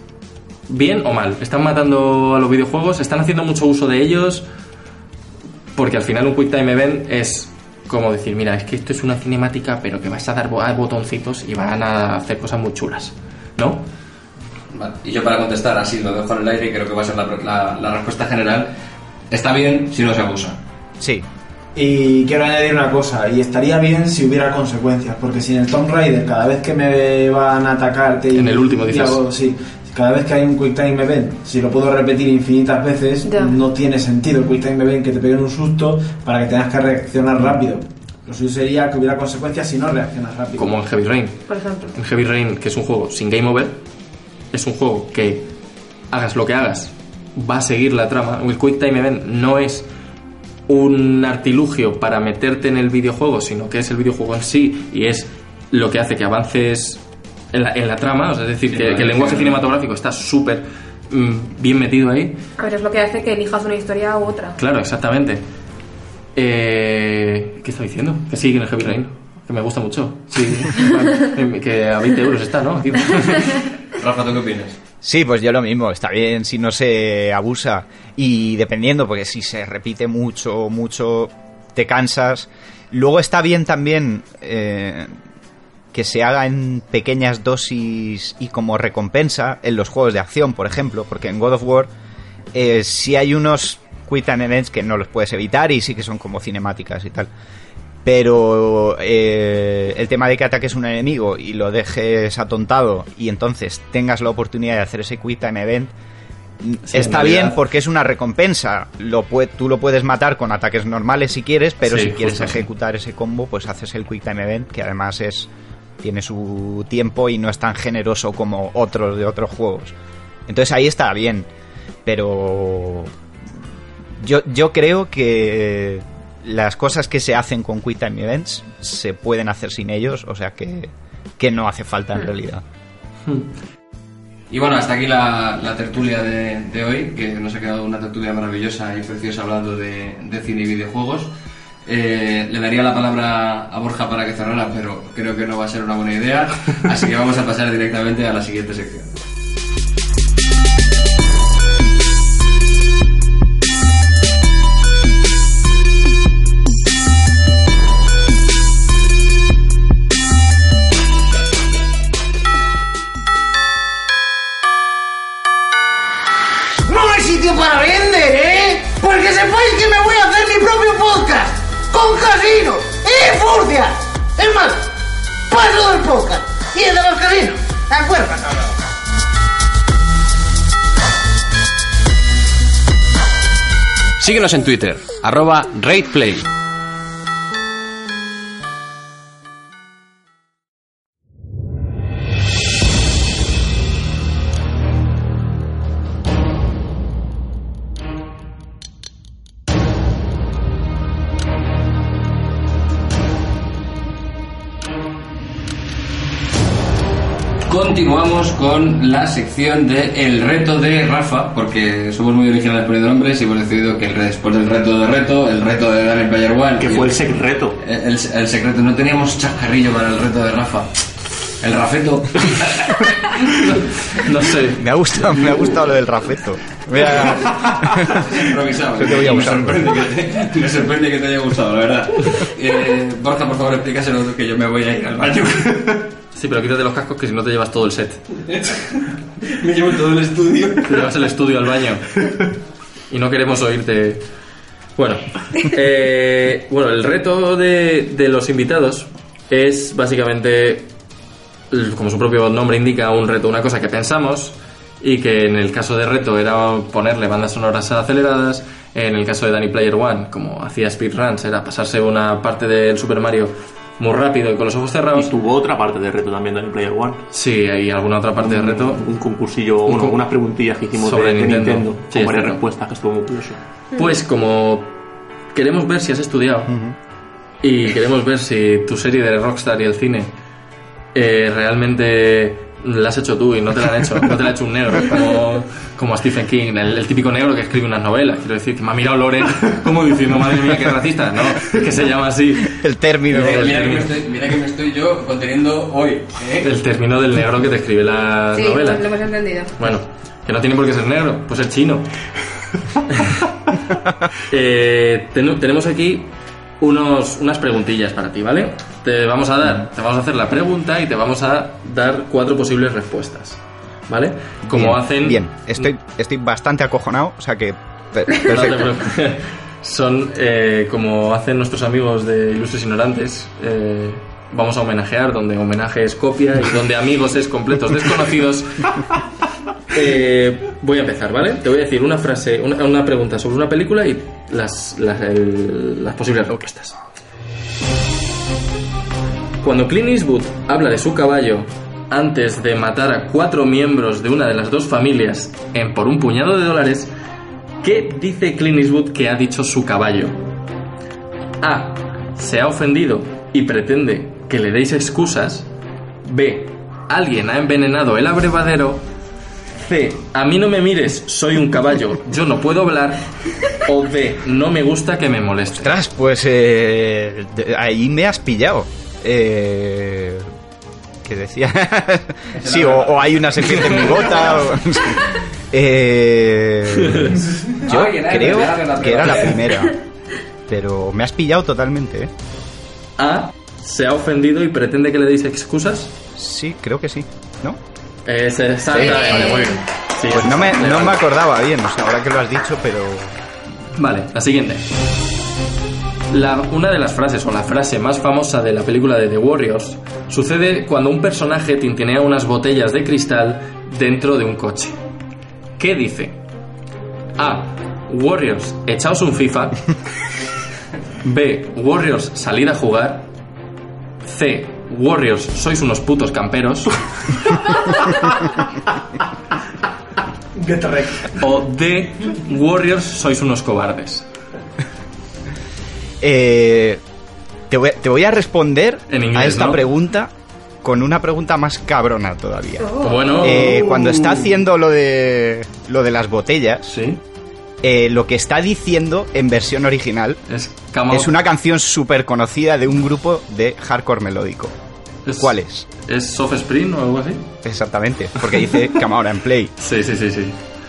¿bien o mal? ¿Están matando a los videojuegos? ¿Están haciendo mucho uso de ellos? Porque al final un Quick Time Event es como decir, mira, es que esto es una cinemática, pero que vas a dar botoncitos y van a hacer cosas muy chulas. ¿No? Vale, Y yo para contestar así, lo dejo en el aire y creo que va a ser la, la- la respuesta general. Está bien si no se abusa. Sí. Y quiero añadir una cosa, y estaría bien si hubiera consecuencias, porque si en el Tomb Raider cada vez que me van a atacarte y, En el último, y dices. hago- sí, cada vez que hay un Quick Time Event, si lo puedo repetir infinitas veces, Ya. no tiene sentido el Quick Time Event que te peguen un susto para que tengas que reaccionar rápido. Lo suyo sería que hubiera consecuencias si no reaccionas rápido. Como en Heavy Rain. Por ejemplo. En Heavy Rain, que es un juego sin game over, es un juego que hagas lo que hagas, va a seguir la trama. El Quick Time Event no es un artilugio para meterte en el videojuego, sino que es el videojuego en sí y es lo que hace que avances en la, en la trama. O sea, es decir, que, que el lenguaje cinematográfico está súper mm, bien metido ahí. A ver, es lo que hace que elijas una historia u otra. Claro, exactamente. Eh, ¿Qué estaba diciendo? Que sí, que en el Heavy Rain. Que me gusta mucho. Sí. Que a 20 euros está, ¿no? Aquí. Rafa, ¿tú qué opinas? Sí, pues yo lo mismo, está bien si no se abusa y dependiendo, porque si se repite mucho, mucho, te cansas. Luego está bien también eh, que se haga en pequeñas dosis y como recompensa en los juegos de acción, por ejemplo, porque en God of War eh, sí hay unos time events que no los puedes evitar y sí que son como cinemáticas y tal. Pero eh, el tema de que ataques un enemigo y lo dejes atontado y entonces tengas la oportunidad de hacer ese quick time event Sí, está bien porque es una recompensa. Lo tú lo puedes matar con ataques normales si quieres, pero Sí, si quieres ejecutar ese combo, pues haces el quick time event que además es tiene su tiempo y no es tan generoso como otros de otros juegos. Entonces ahí está bien, pero yo, yo creo que las cosas que se hacen con Quick Time Events se pueden hacer sin ellos, o sea que, que no hace falta en realidad. Y bueno, hasta aquí la, la tertulia de, de hoy, que nos ha quedado una tertulia maravillosa y preciosa hablando de, de cine y videojuegos. Eh, le daría la palabra a Borja para que cerrara, pero creo que no va a ser una buena idea, así que vamos a pasar directamente a la siguiente sección. Con casinos y furcia. Es más, paso del podcast y el de los casinos. ¿De acuerdo? Síguenos en Twitter, arroba RatePlay. Continuamos con la sección de El reto de Rafa, porque somos muy originales poniendo nombres y hemos decidido que el re- después del reto de reto, el reto de Daniel Player One. Que fue el secreto. El, el- el secreto, no teníamos chascarrillo para el reto de Rafa. El Rafeto. No sé. Me ha gustado, me ha gustado lo del rafeto. Mira, Improvisado. Te voy a me, sorprende que te, me sorprende que te haya gustado, la verdad. Eh, Borja, por favor, explícaselo que yo me voy a ir al baño. Sí, pero quítate los cascos que si no te llevas todo el set. me llevo todo el estudio. Te llevas el estudio al baño. Y no queremos oírte. Bueno, eh, bueno el reto de, de los invitados es básicamente, como su propio nombre indica, un reto, una cosa que pensamos y que en el caso de reto era ponerle bandas sonoras aceleradas, en el caso de Danny Player One, como hacía speedruns, era pasarse una parte del Super Mario muy rápido y con los ojos cerrados. Y tuvo otra parte de reto también en el Player One. Sí, hay alguna otra parte de reto. Un concursillo, Un bueno, unas preguntillas que hicimos sobre de, de Nintendo. Nintendo, Sí, con varias respuestas, que estuvo muy curioso. Pues como queremos ver si has estudiado y queremos ver si tu serie de Rockstar y el cine eh, realmente la has hecho tú y no te la han hecho, no te la ha hecho un negro como, como a Stephen King, el, el típico negro que escribe unas novelas. Quiero decir, que me ha mirado Loren como diciendo, madre mía, qué racista. No, es que se llama así. el término. Mira, el mira que me estoy, mira que me estoy yo conteniendo hoy. ¿eh? El término del negro que te escribe las Sí, novelas. lo hemos entendido. Bueno, que no tiene por qué ser negro, pues ser chino. Eh, ten- tenemos aquí unos, unas preguntillas para ti, ¿vale? Te vamos a dar, te vamos a hacer la pregunta y te vamos a dar cuatro posibles respuestas, ¿vale? Como Bien, hacen. Bien, estoy, estoy bastante acojonado, o sea que. No. Son eh, como hacen nuestros amigos de Ilustres Ignorantes. eh, vamos a homenajear, donde homenaje es copia y donde amigos es completos desconocidos. Eh, voy a empezar, ¿vale? Te voy a decir una frase, una, una pregunta sobre una película y las, las, el- las posibles respuestas. Cuando Clint Eastwood habla de su caballo antes de matar a cuatro miembros de una de las dos familias en por un puñado de dólares, ¿qué dice Clint Eastwood que ha dicho su caballo? A. Se ha ofendido y pretende que le deis excusas. B. Alguien ha envenenado el abrevadero. C. A mí no me mires, soy un caballo, yo no puedo hablar. O D. No me gusta que me moleste. Ostras, pues eh, ahí me has pillado. Eh, ¿Qué decía? sí, o, o hay una serpiente en mi bota. o- Eh, yo Ay, era- creo era que era la primera. primera. Pero me has pillado totalmente, ¿eh? A. Se ha ofendido y pretende que le deis excusas. Sí, creo que sí. ¿No? Es exactamente, muy bien. Sí, Pues no me, no me acordaba bien, o sea, ahora que lo has dicho, pero... Vale, la siguiente. La- una de las frases o la frase más famosa de la película de The Warriors sucede cuando un personaje tintinea unas botellas de cristal dentro de un coche. ¿Qué dice? A. Warriors, echaos un FIFA. B. Warriors, salid a jugar. C. Warriors, sois unos putos camperos. Get. O D. Warriors, sois unos cobardes. Eh, te, voy, te voy a responder En inglés, a esta ¿no? pregunta con una pregunta más cabrona todavía. Bueno. Eh, cuando está haciendo lo de lo de las botellas, Sí. Eh, lo que está diciendo en versión original Es, una canción súper conocida de un grupo de hardcore melódico. Es- ¿Cuál es? ¿Es Soft Spring o algo así? Exactamente, porque dice Come Out and Play. Sí, sí, sí, sí.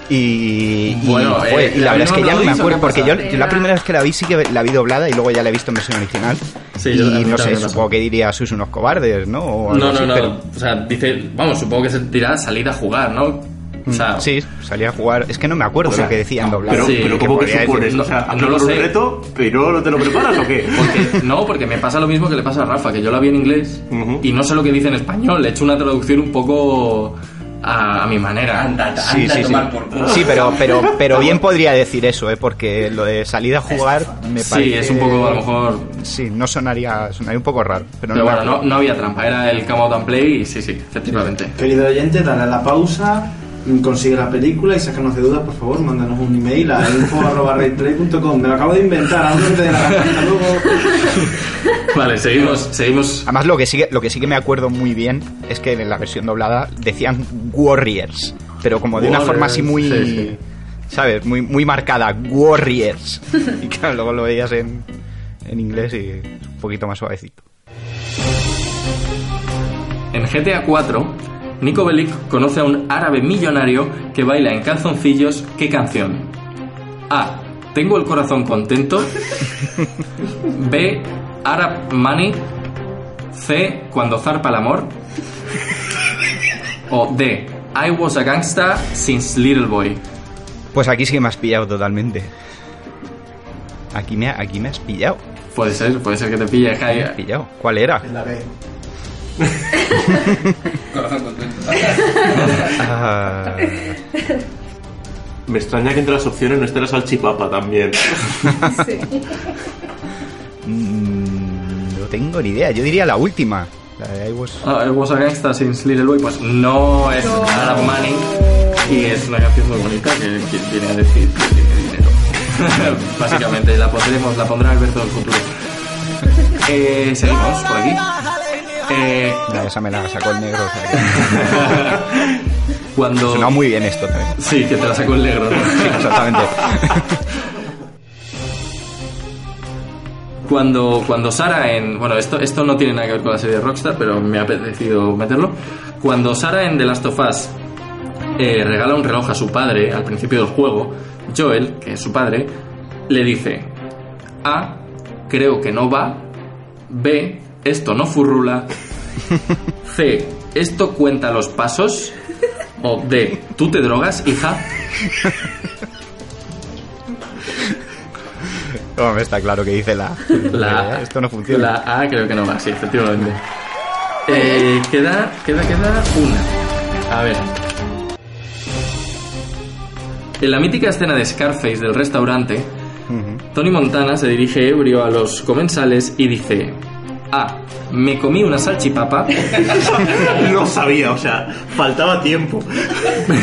Y, y, Bueno, eh, y la ¿la verdad es que ya no me acuerdo, porque yo, yo la primera vez que la vi sí que la vi doblada y luego ya la he visto en versión original. Sí, y no sé, supongo que diría sois unos cobardes, ¿no? O No, no, así, no. pero- O sea, dice, vamos, supongo que se dirá salir a jugar, ¿no? O sea, Mm, sí, salía a jugar. Es que no me acuerdo O sea, lo que decían doblado. Pero, Sí, pero ¿cómo que podría supones? decir- o sea, no- ¿has no lo por un sé. reto, pero no te lo preparas o qué? porque, no, porque me pasa lo mismo que le pasa a Rafa, que yo la vi en inglés Ujú. y no sé lo que dice en español. Le he hecho una traducción un poco a, a mi manera. Anda, Sí, anda sí, a sí. tomar por culo. Sí, pero, pero, pero bien podría decir eso, ¿eh? Porque lo de salida a jugar me parece... Sí, es un poco, a lo mejor. Sí, no sonaría, sonaría un poco raro. Pero, Pero no bueno, no, no había trampa, era el come out and play y sí, sí, efectivamente. Querido oyente, dale a la pausa, mm, consigue la película y sácanos de dudas, por favor, mándanos un email a info.redplay.com. Me lo acabo de inventar, algo que te la gana. Hasta luego. Vale, seguimos, seguimos. Además, lo que, sí que, lo que sí que me acuerdo muy bien es que en la versión doblada decían Warriors, pero como de una forma así muy... Warriors, sí, sí. ¿Sabes? Muy, muy marcada, Warriors. Y claro, luego lo veías en, en inglés y es un poquito más suavecito. En GTA 4, Nico Bellic conoce a un árabe millonario que baila en calzoncillos. ¿Qué canción? A. Tengo el corazón contento. B. Arab Money. C. Cuando zarpa el amor. O D. I was a gangsta since little boy. Pues aquí sí que me has pillado totalmente. Aquí me, ha- aquí me has pillado. Puede ser, puede ser que te pille. Me has pillado. ¿Cuál era? La B. Corazón contento. Ah, Me extraña que entre las opciones no esté la salchipapa también. mm, no tengo ni idea. Yo diría la última. La de I was- Ah, I was a gangsta since little boy. Pues no es Arab Money. Y es una canción muy bonita que, que viene a decir que tiene dinero. Básicamente, la pondremos, la pondrá Alberto del futuro. Eh, seguimos por aquí. Eh, No, esa me la sacó el negro. o sea que- cuando. Sonaba muy bien esto también. Sí, que te la sacó el negro, ¿no? Sí, exactamente. Cuando, cuando Sara en. Bueno, esto, esto no tiene nada que ver con la serie de Rockstar, pero me ha apetecido meterlo. Cuando Sara en The Last of Us eh, regala un reloj a su padre al principio del juego, Joel, que es su padre, le dice: A. Creo que no va. B. Esto no furrula. C. Esto cuenta los pasos. O D. ¿Tú te drogas, hija? Hombre, está claro que dice la. La, Esto no funciona. La A creo que no va, sí, efectivamente. Eh, queda, queda, queda una. A ver. En la mítica escena de Scarface del restaurante, Tony Montana se dirige ebrio a los comensales y dice: A. Me comí una salchipapa. Lo sabía, o sea, faltaba tiempo.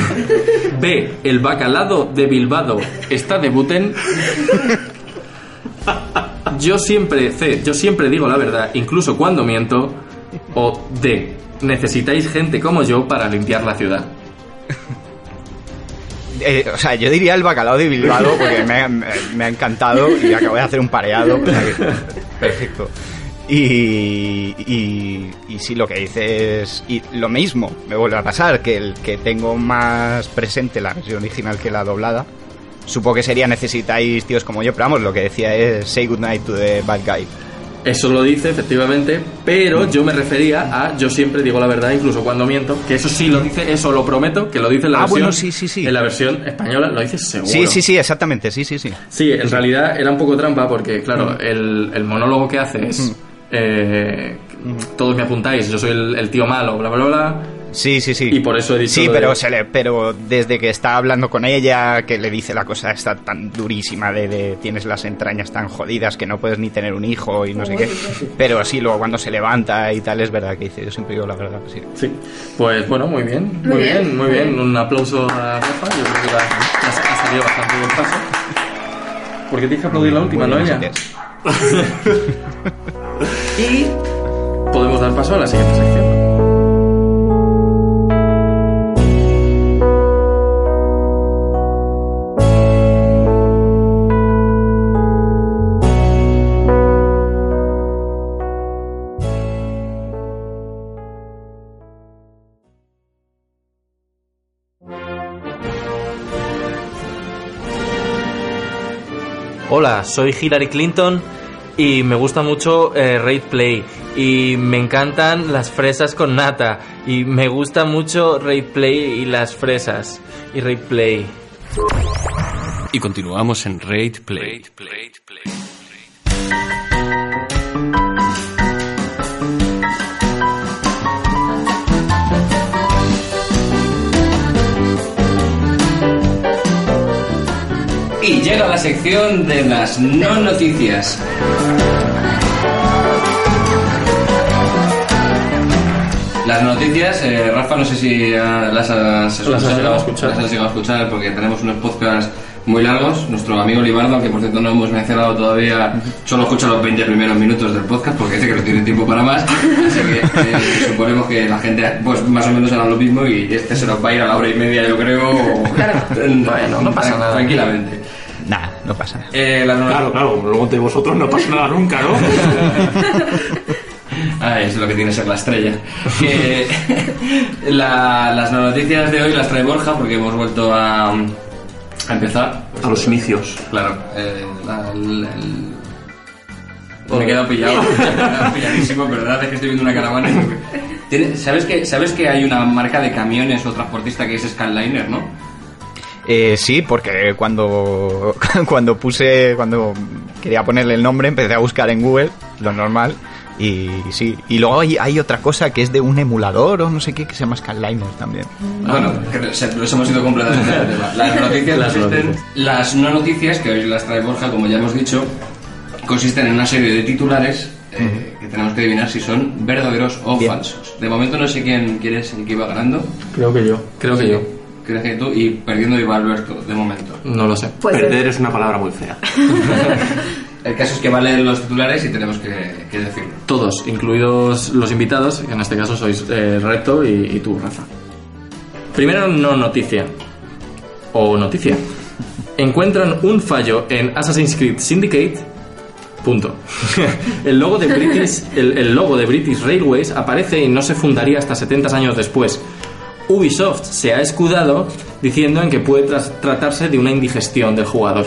B. El bacalado de Bilbao está de Buten. Yo siempre, C. Yo siempre digo la verdad, incluso cuando miento. O D. Necesitáis gente como yo para limpiar la ciudad. Eh, o sea, yo diría el bacalao de Bilbao porque me, ha- me- me ha encantado y acabo de hacer un pareado. o sea que- Perfecto. Y, y, y sí, lo que dices. Y lo mismo me vuelve a pasar, que el que tengo más presente la versión original que la doblada. Supongo que sería necesitáis tíos como yo, pero vamos, lo que decía es say goodnight to the bad guy. Eso lo dice, efectivamente, pero yo me refería a yo siempre digo la verdad, incluso cuando miento, que eso sí lo dice, eso lo prometo, que lo dice en la Ah, versión. bueno, sí, sí, sí. En la versión española lo dice seguro. Sí, sí, sí, exactamente, sí, sí, sí. Sí, en realidad era un poco trampa porque, claro, el, el monólogo que hace es. Eh, todos me apuntáis, yo soy el, el tío malo, bla, bla, bla. Sí, sí, sí. Y por eso he dicho Sí, pero, de- se le, pero desde que está hablando con ella, que le dice la cosa está tan durísima de, de tienes las entrañas tan jodidas que no puedes ni tener un hijo y no sé qué. Pero sí, luego cuando se levanta y tal, es verdad que dice, yo siempre digo la verdad, sí. Sí. Pues bueno, muy bien, muy Muy bien, bien, muy bien. Un aplauso a Rafa, yo creo que la, la- ha salido bastante bien paso. Porque tienes que aplaudir la última, ¿no? Ella? Y podemos dar paso a la siguiente sección. Hola, soy Hillary Clinton y me gusta mucho eh, Raid Play y me encantan las fresas con nata y me gusta mucho Raid Play y las fresas y Raid Play. Y continuamos en Raid Play. Y llega la sección de las no noticias. Las noticias, eh, Rafa, no sé si ah, las has escuchado. Las has llegado a escuchar. Las has llegado a escuchar porque tenemos unos podcasts muy largos. Nuestro amigo Libardo, que por cierto no hemos mencionado todavía, solo escucha los 20 primeros minutos del podcast porque dice que no tiene tiempo para más. Así que eh, suponemos que la gente, pues más o menos hará lo mismo y este se nos va a ir a la hora y media, yo creo. Bueno, no pasa nada. Tranquilamente. Nada, no pasa nada. Eh, no- Claro, claro, luego de vosotros no pasa nada nunca, ¿no? Ah, es lo que tiene ser la estrella. Que la- las no noticias de hoy las trae Borja porque hemos vuelto a, a empezar. A los inicios. Claro, eh, la- el- el- me he quedado pillado. Me he quedado pilladísimo, pero verdad es que estoy viendo una caravana. y- ¿Sabes que, ¿Sabes que hay una marca de camiones o transportista que es Scanliner, no? Eh, sí, porque cuando, cuando puse, cuando quería ponerle el nombre, empecé a buscar en Google, lo normal, y sí. Y luego hay, hay otra cosa que es de un emulador o no sé qué, que se llama Scanliner también. Bueno, que se- nos hemos ido completamente del tema. Las noticias Las noticias. las no noticias, que hoy las trae Borja, como ya hemos dicho, consisten en una serie de titulares eh, que tenemos que adivinar si son verdaderos o Bien. falsos. De momento no sé quién quiere el que iba ganando. Creo que yo. Creo que yo. Crees que tú y perdiendo iba Alberto, de momento. No lo sé. Pues Perder es una palabra muy fea. El caso es que va a leer los titulares y tenemos que, que decirlo. Todos, incluidos los invitados, que en este caso sois eh, Recto y, y tú, Rafa. Primero, no noticia. O noticia. Encuentran un fallo en Assassin's Creed Syndicate. Punto. el, logo de British, el, el logo de British Railways aparece y no se fundaría hasta 70 años después. Ubisoft se ha escudado diciendo en que puede tratarse de una indigestión del jugador.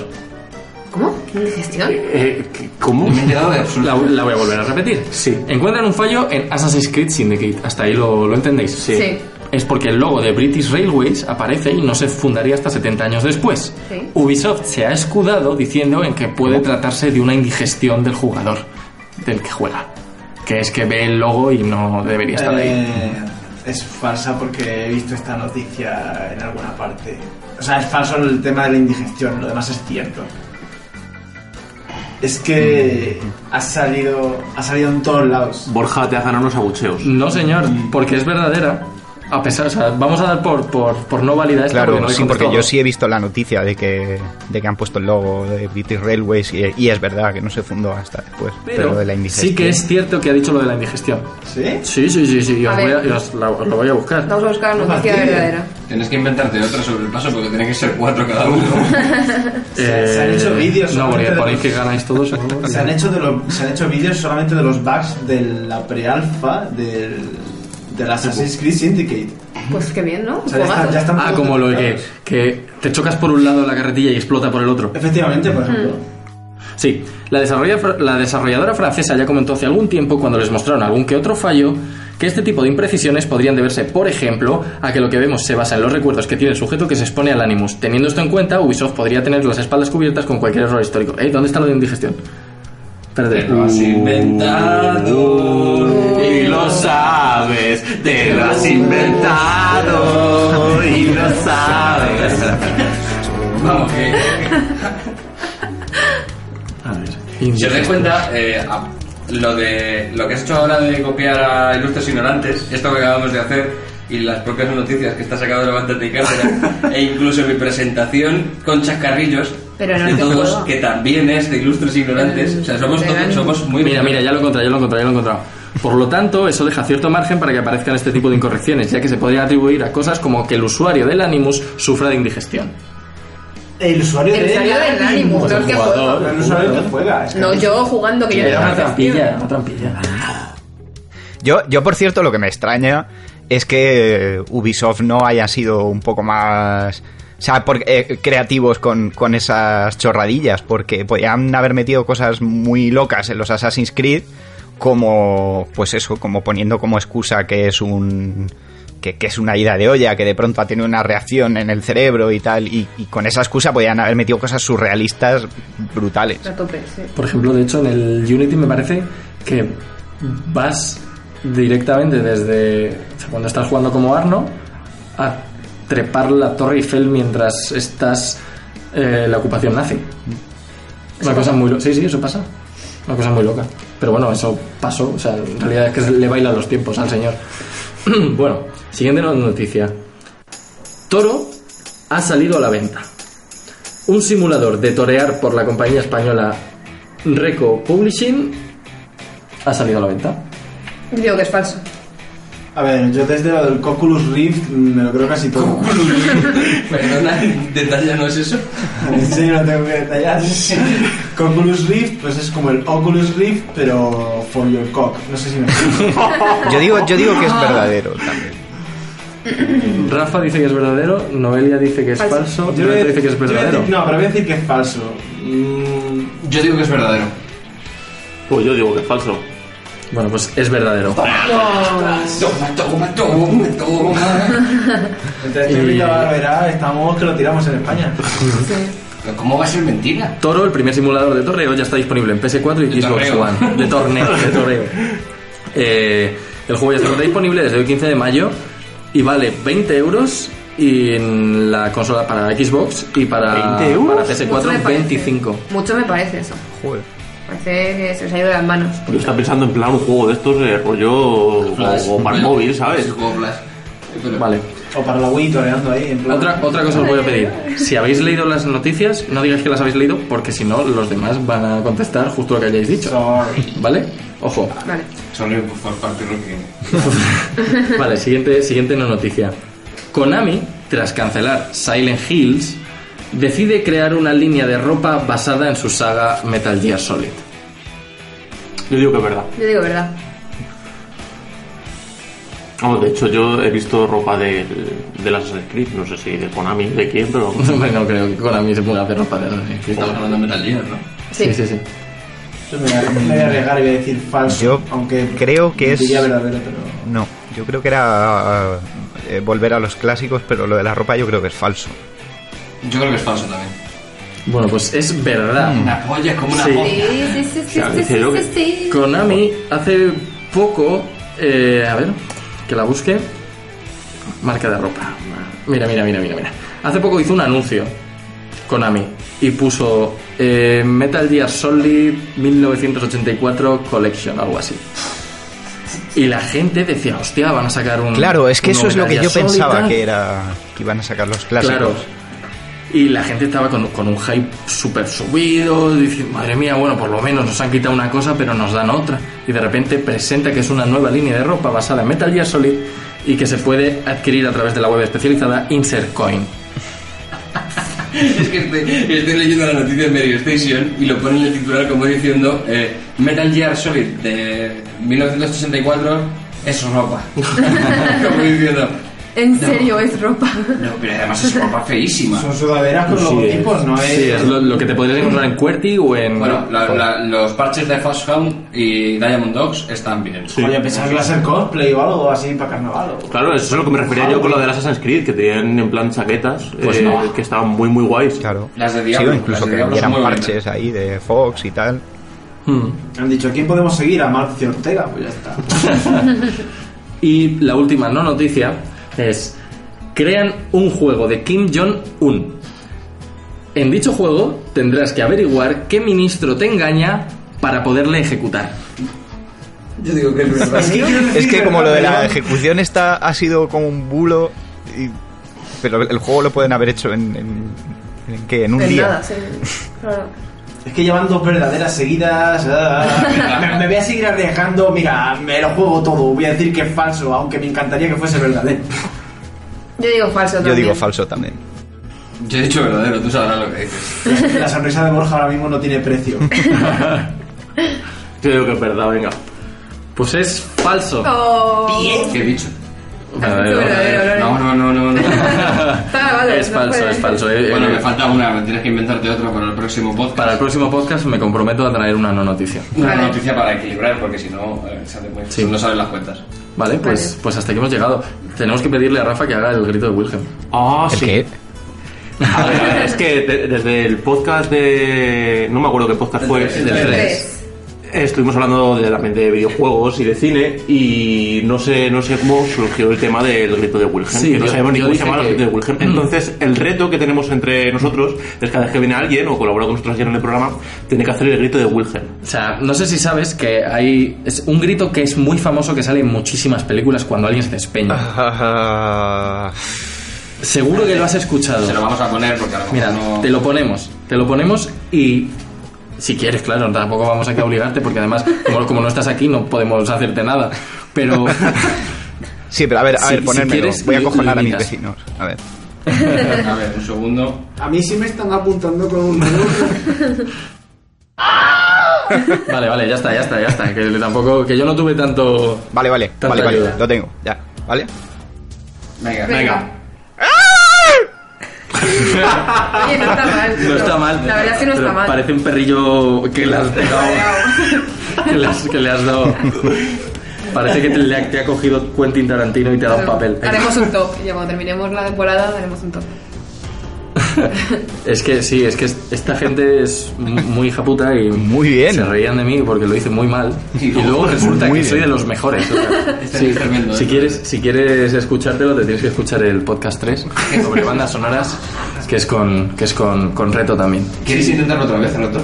¿Cómo? ¿Qué indigestión? Eh, ¿Cómo? Me he enterado de La, la voy a volver a repetir. Sí. Encuentran un fallo en Assassin's Creed Syndicate. Hasta ahí lo, lo entendéis. Sí. es porque el logo de British Railways aparece y no se fundaría hasta 70 años después. Sí. Ubisoft se ha escudado diciendo en que puede tratarse de una indigestión del jugador, del que juega. Que es que ve el logo y no debería estar ahí. Es falsa porque he visto esta noticia en alguna parte. O sea, es falso el tema de la indigestión, lo demás es cierto. Es que ha salido, ha salido en todos lados. Borja te ha ganado unos abucheos. No, señor, porque es verdadera. A pesar, o sea, vamos a dar por, por, por no válida esta Claro, porque no sí, porque yo sí he visto la noticia de que, de que han puesto el logo de British Railways y, y es verdad que no se fundó hasta después. Pero, de la indigestión. sí que es cierto que ha dicho lo de la indigestión. ¿Sí? Sí, sí, sí, sí. y os voy a- os la- os lo voy a buscar. Vamos a buscar No noticia verdadera. Tienes que inventarte otra sobre el paso porque tiene que ser cuatro cada uno. Se- se han hecho vídeos Eh, No, porque solamente de ponéis los- que ganáis todos. Se han hecho, de los- se han hecho vídeos solamente de los bugs de la pre-alfa del, del Assassin's Creed Syndicate. Pues qué bien, ¿no? O sea, ya, Juegazo. están- ya están Ah, todos como lo de que, que te chocas por un lado la carretilla y explota por el otro. Efectivamente, por ejemplo. Sí, la, desarrolla- la desarrolladora francesa ya comentó hace algún tiempo cuando les mostraron algún que otro fallo que este tipo de imprecisiones podrían deberse, por ejemplo, a que lo que vemos se basa en los recuerdos que tiene el sujeto que se expone al Animus. Teniendo esto en cuenta, Ubisoft podría tener las espaldas cubiertas con cualquier error histórico. ¿Eh? ¿Dónde está lo de indigestión? Te lo has inventado Y lo sabes, te lo has inventado y lo sabes. Vamos, que. A ver. Si os dais cuenta, eh, lo de lo que has hecho ahora de copiar a Ilustres Ignorantes, esto que acabamos de hacer, y las propias noticias que está sacado de Levántate y Cátedra, e incluso mi presentación con chascarrillos Pero no de todos, que también es de Ilustres Ignorantes, o sea, somos, todos, somos muy... Mira, mira, ya lo he encontrado, ya lo he encontrado, ya lo he encontrado. Por lo tanto, eso deja cierto margen para que aparezcan este tipo de incorrecciones, ya que se podrían atribuir a cosas como que el usuario del Animus sufra de indigestión. El usuario El de usuario del Animus, no el que juega. El usuario que juega. No, yo jugando que yo Era una trampilla, una trampilla. Yo, yo, por cierto, lo que me extraña es que Ubisoft no haya sido un poco más... O sea, por- eh, creativos con, con esas chorradillas, porque podían haber metido cosas muy locas en los Assassin's Creed, como, pues eso, como poniendo como excusa que es un... Que, que es una ida de olla, que de pronto ha tenido una reacción en el cerebro y tal, y, y con esa excusa podían haber metido cosas surrealistas brutales. A tope, sí. Por ejemplo, de hecho, en el Unity me parece que vas directamente desde o sea, cuando estás jugando como Arno a trepar la Torre Eiffel mientras estás eh, la ocupación nazi. Una cosa muy loca. Sí, sí, eso pasa. Una cosa muy loca. Pero bueno, eso pasó. O sea, en realidad es que le bailan los tiempos al señor. bueno, siguiente no- noticia. Toro ha salido a la venta. Un simulador de torear por la compañía española Reco Publishing ha salido a la venta. Digo que es falso. A ver, yo desde lo del Oculus Rift me lo creo casi todo. Perdona, detalle no es eso. Sí, lo tengo que detallar. Oculus Rift, pues es como el Oculus Rift, pero for your cock. No sé si me explico. Yo digo, yo digo que es verdadero también. Rafa dice que es verdadero, Noelia dice que es Falso. falso, Yo dice que es verdadero. decir- no, pero voy a decir que es falso. Mm, Yo digo que es verdadero. Pues yo digo que es falso. Bueno, pues es verdadero. Toma, toma, toma, toma. entre este y la barberá estamos que lo tiramos en España. Pero ¿Cómo va a ser mentira? Toro, el primer simulador de torneo, ya está disponible en PS4 y De Xbox torneo. One. De torneo, de torneo. Eh, el juego ya está disponible desde el 15 de mayo y vale 20 euros y en la consola para Xbox y para, ¿20 euros? para Mucho me PS4 parece. 25. Mucho me parece eso. Joder. Parece que se os ha ido de las manos. Yo estaba pensando en plan un juego de estos de rollo o, o para el móvil, ¿sabes? Es juego Flash. Pero- Vale. O para la Wii toreando ahí. En plan. Otra, otra cosa os voy a pedir. Si habéis leído las noticias, no digáis que las habéis leído porque si no, los demás van a contestar justo lo que hayáis dicho. Sorry. ¿Vale? Ojo. Vale. Sorry por parte de Rocky. Vale, siguiente, siguiente no noticia. Konami, tras cancelar Silent Hills, decide crear una línea de ropa basada en su saga Metal Gear Solid. Yo digo que es verdad. Yo digo verdad. Vamos, de hecho yo he visto ropa de, de las Assassin's Creed, no sé si de Konami, de quién, pero... Hombre, no creo que Konami se ponga a hacer ropa de Assassin's Creed. Estamos hablando de Metal Gear, ¿no? Sí. Sí, sí, sí. Yo me voy a- me voy a arriesgar y voy a decir falso. Yo aunque creo que es- diría verdadero, pero. no. Yo creo que era eh, volver a los clásicos, pero lo de la ropa yo creo que es falso. Yo creo que es falso también. Bueno, pues es verdad. Una polla es como una Sí. polla. Sí, sí, sí, sí, Claro, sí, dice sí, yo sí, que sí. Konami hace poco, eh, a ver, que la busque. Marca de ropa. Mira, mira, mira, mira, mira. Hace poco hizo un anuncio Konami y puso eh, Metal Gear Solid 1984 Collection, algo así. Y la gente decía, hostia, van a sacar un. Claro, es que un eso es lo Metal que yo Gear Solid, pensaba tal". que era que iban a sacar los clásicos. Claro. Y la gente estaba con, un hype súper subido, diciendo, madre mía, bueno, por lo menos nos han quitado una cosa, pero nos dan otra. Y de repente presenta que es una nueva línea de ropa basada en Metal Gear Solid y que se puede adquirir a través de la web especializada Insert Coin. Es que estoy, leyendo la noticia de Mary Station y lo pone en el titular como diciendo eh, Metal Gear Solid de 1964 es ropa. como diciendo, En serio, es ropa. no, pero además es ropa feísima. Son sudaderas con Sí, logotipos, no es. Sí, es lo, lo que te podrías encontrar en QWERTY o en... Bueno, la- la- los parches de Foxhound y Diamond Dogs están bien. Oye, pensaba que iba a ser cosplay o algo así para carnaval. o- Claro, eso es a lo que me refería yo con lo de las Assassin's Creed, que tenían en plan chaquetas, Pues eh, no. que estaban muy, muy guays. Claro. Las de Sí, Diablo, o incluso que eran parches ahí de Fox y tal. Hmm. Han dicho, ¿a quién podemos seguir? A Marcio Ortega, pues ya está. Y la última no noticia es crean un juego de Kim Jong-un. En dicho juego tendrás que averiguar qué ministro te engaña para poderle ejecutar. Yo digo que es verdad. Es que como lo de la ejecución está ha sido como un bulo, y- pero el juego lo pueden haber hecho en, en, ¿en qué? En un En día. nada, sí. Claro. Es que llevan dos verdaderas seguidas. ah, me, me voy a seguir arriesgando. Mira, me lo juego todo. Voy a decir que es falso, aunque me encantaría que fuese verdadero. Yo digo falso Yo también. digo falso también. Yo he dicho verdadero, tú sabrás lo que dices. La sonrisa de Borja ahora mismo no tiene precio. Yo digo que es verdad, venga. Pues es falso. Oh. ¿Qué he dicho? Verdadero. verdadero, Loren. No, no, no, no. Es no falso, es falso. Eh, Bueno, eh, me falta una, me tienes que inventarte otra para el próximo podcast. Para el próximo podcast me comprometo a traer una no noticia. Una Vale. noticia para equilibrar, porque si no, eh, sale muy- Sí. no salen las cuentas. Vale, pues, Vale. pues hasta aquí hemos llegado. Tenemos que pedirle a Rafa que haga el grito de Wilhelm. Ah, ¿El sí. qué? A ver, a ver, es que de- desde el podcast de. No me acuerdo qué podcast fue. El del del- Tres. Estuvimos hablando de, también de videojuegos y de cine y no sé no sé cómo surgió el tema del grito de Wilhelm. Sí, que no yo- sabemos ni cómo se llama el grito de Wilhelm. Entonces, el reto que tenemos entre nosotros es cada vez que viene alguien o colabora con nosotros aquí en el programa, tiene que hacer el grito de Wilhelm. O sea, no sé si sabes que hay. Es un grito que es muy famoso que sale en muchísimas películas cuando alguien se despeña. Seguro que lo has escuchado. Se lo vamos a poner porque a lo mejor Mira, no... te lo ponemos. Te lo ponemos y. Si quieres, claro, tampoco vamos aquí a obligarte porque además, como, como no estás aquí, no podemos hacerte nada. Pero. sí, pero a ver, a Si- ver, si ponérmelo. quieres, Voy a lo a mis vecinos. A ver. A ver, un segundo. A mí sí me están apuntando con un dedo. Vale, vale, ya está, ya está, ya está. Que tampoco. Que yo no tuve tanto. Vale, vale, vale, vale. ayuda. Lo tengo, ya. ¿Vale? Venga, Venga. Oye, no está mal. No está mal. La verdad es que no está mal. Parece un perrillo que le has pegado. que, le has, que le has dado. Parece que te, le ha, te ha cogido Quentin Tarantino y te ha dado un papel. Haremos un top. Y cuando terminemos la temporada, haremos un top. Es que sí, es que es- esta gente es muy hija puta y Muy bien. se reían de mí porque lo hice muy mal y luego resulta que soy de bien. los mejores. o sea, sí, tremendo, si ¿eh? quieres, si quieres escuchártelo te tienes que escuchar el podcast 3 sobre bandas sonoras que es con que es con, con reto también. ¿Quieres intentarlo otra vez, Roto?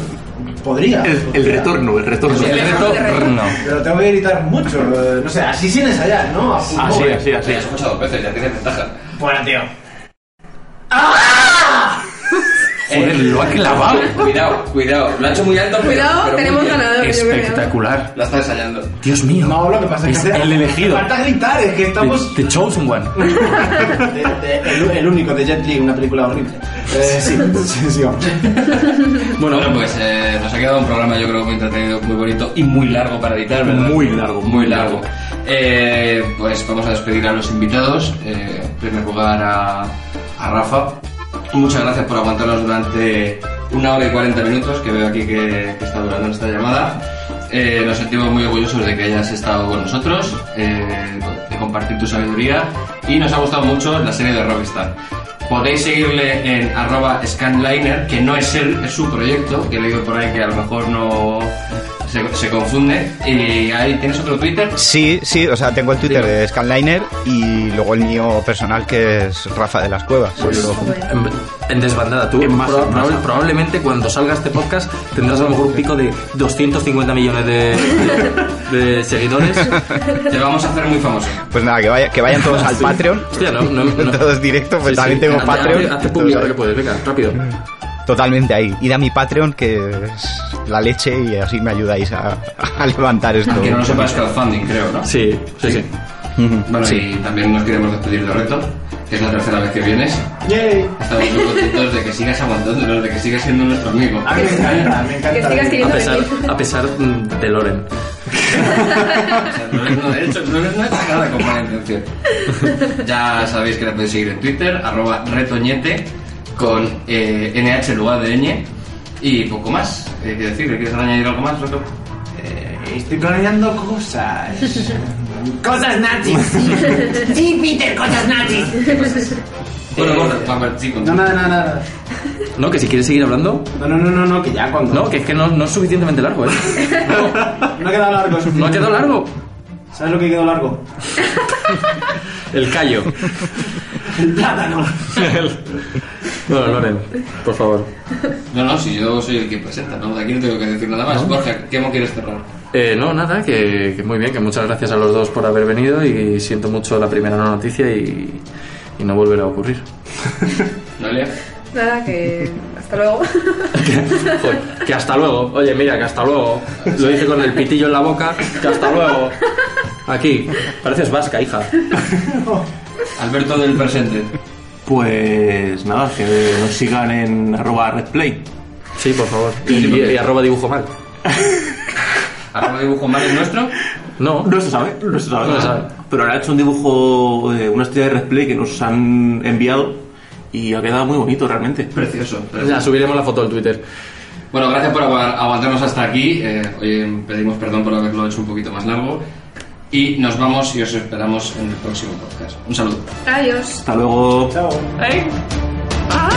Podría. El, el retorno, el retorno. El reto no. Pero tengo que gritar mucho. No sé, así sin ensayar, ¿no? Así, así, así. Sí, has escuchado dos veces, ya tienes ventaja. Bueno, tío. Joder, lo ha clavado. Cuidado, cuidado. Lo ha hecho muy alto, pero- Cuidado, pero muy tenemos bien. ganador. Espectacular. La está ensayando. Dios mío. No, lo que pasa es que el elegido. Falta gritar, es que estamos. The, the chosen one. de- de- el, el único de Jet Li, una película horrible. Eh, sí, sí, sí, vamos. Bueno, Bueno, pues eh, nos ha quedado un programa yo creo muy entretenido, muy bonito y muy largo para editar, ¿verdad? Muy largo, muy largo. Eh, pues vamos a despedir a los invitados. Eh, en primer lugar a, a Rafa. Muchas gracias por aguantarnos durante una hora y 40 minutos que veo aquí que, está durando esta llamada. Eh, nos sentimos muy orgullosos de que hayas estado con nosotros, eh, de compartir tu sabiduría y nos ha gustado mucho la serie de Rockstar. Podéis seguirle en arroba scanliner, que no es él, es su proyecto, que he leído por ahí que a lo mejor no se, se confunde. Y ahí tienes otro Twitter. Sí, sí, o sea, tengo el Twitter de Scanliner y luego el mío personal que es Rafa de las Cuevas. En, en desbandada, tú En masa, proba- en masa. probable- probablemente cuando salga este podcast tendrás a lo mejor un pico de 250 millones de, de- de seguidores. Te vamos a hacer muy famoso. Pues nada, que, vaya, que vayan todos al Patreon. Hostia, no, no, no. Todos directos, pues Sí, también sí. tengo Patreon. hazte- que puedes, venga, rápido. Totalmente ahí. Id a mi Patreon, que es la leche, y así me ayudáis a, a levantar esto. Aunque no lo sepas, crowdfunding, creo, ¿no? Sí, sí, sí. Bueno, sí. y también nos queremos despedir de Reto, que es la tercera vez que vienes. Yay. Estamos muy contentos de que sigas aguantándonos, de que sigas siendo nuestro amigo. A mí me encanta, me encanta. Que sigas A pesar, venir. a pesar mm, de Loren. O sea, no, es- no, de hecho, no, no nada con mala intención. Ya sabéis que la podéis seguir en Twitter, arroba retoñete, con eh, NH en lugar de ñ, y poco más. Eh, ¿Qué decir? ¿Quieres añadir algo más, Reto? Eh, Estoy planeando cosas. cosas nazis. Sí, Peter, cosas nazis. Bueno, Borja, a ver, sí, No, nada, nada, nada. ¿No? ¿Que si quieres seguir hablando? No, no, no, no, no, que ya cuando. No, que es que no, no es suficientemente largo, ¿eh? No ha quedado largo. No ha quedado largo. ¿Sabes lo que quedó largo? El callo. El plátano. Bueno, Loren, por favor. No, no, si yo soy el que presenta, ¿no? De aquí no tengo que decir nada más. Borja, ¿qué mo quieres cerrar? Eh, no, nada, que, que muy bien, que muchas gracias a los dos por haber venido y siento mucho la primera no noticia y, y no volverá a ocurrir. ¿Noelia? Nada, que hasta luego. Joder, que hasta luego. Oye, mira, que hasta luego. Lo dije con el pitillo en la boca, que hasta luego. Aquí, pareces vasca, hija. Alberto del presente. Pues nada, que nos sigan en arroba redplay. Sí, por favor. Y, y- y arroba dibujo mal. ¿Arroba dibujo mal es nuestro? No, No se sabe, no se sabe. No se sabe. Pero ahora he hecho un dibujo de una estrella de redplay que nos han enviado y ha quedado muy bonito realmente. Precioso. ya precioso. subiremos la foto al Twitter. Bueno, gracias por agu- aguantarnos hasta aquí. Eh, oye, pedimos perdón por haberlo hecho un poquito más largo. Y nos vamos y os esperamos en el próximo podcast. Un saludo. Adiós. Hasta luego. Chao. Yo,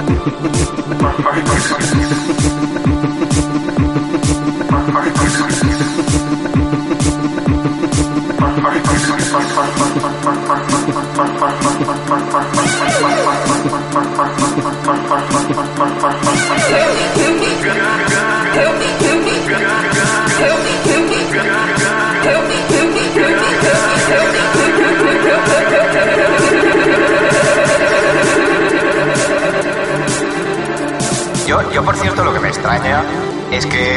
es que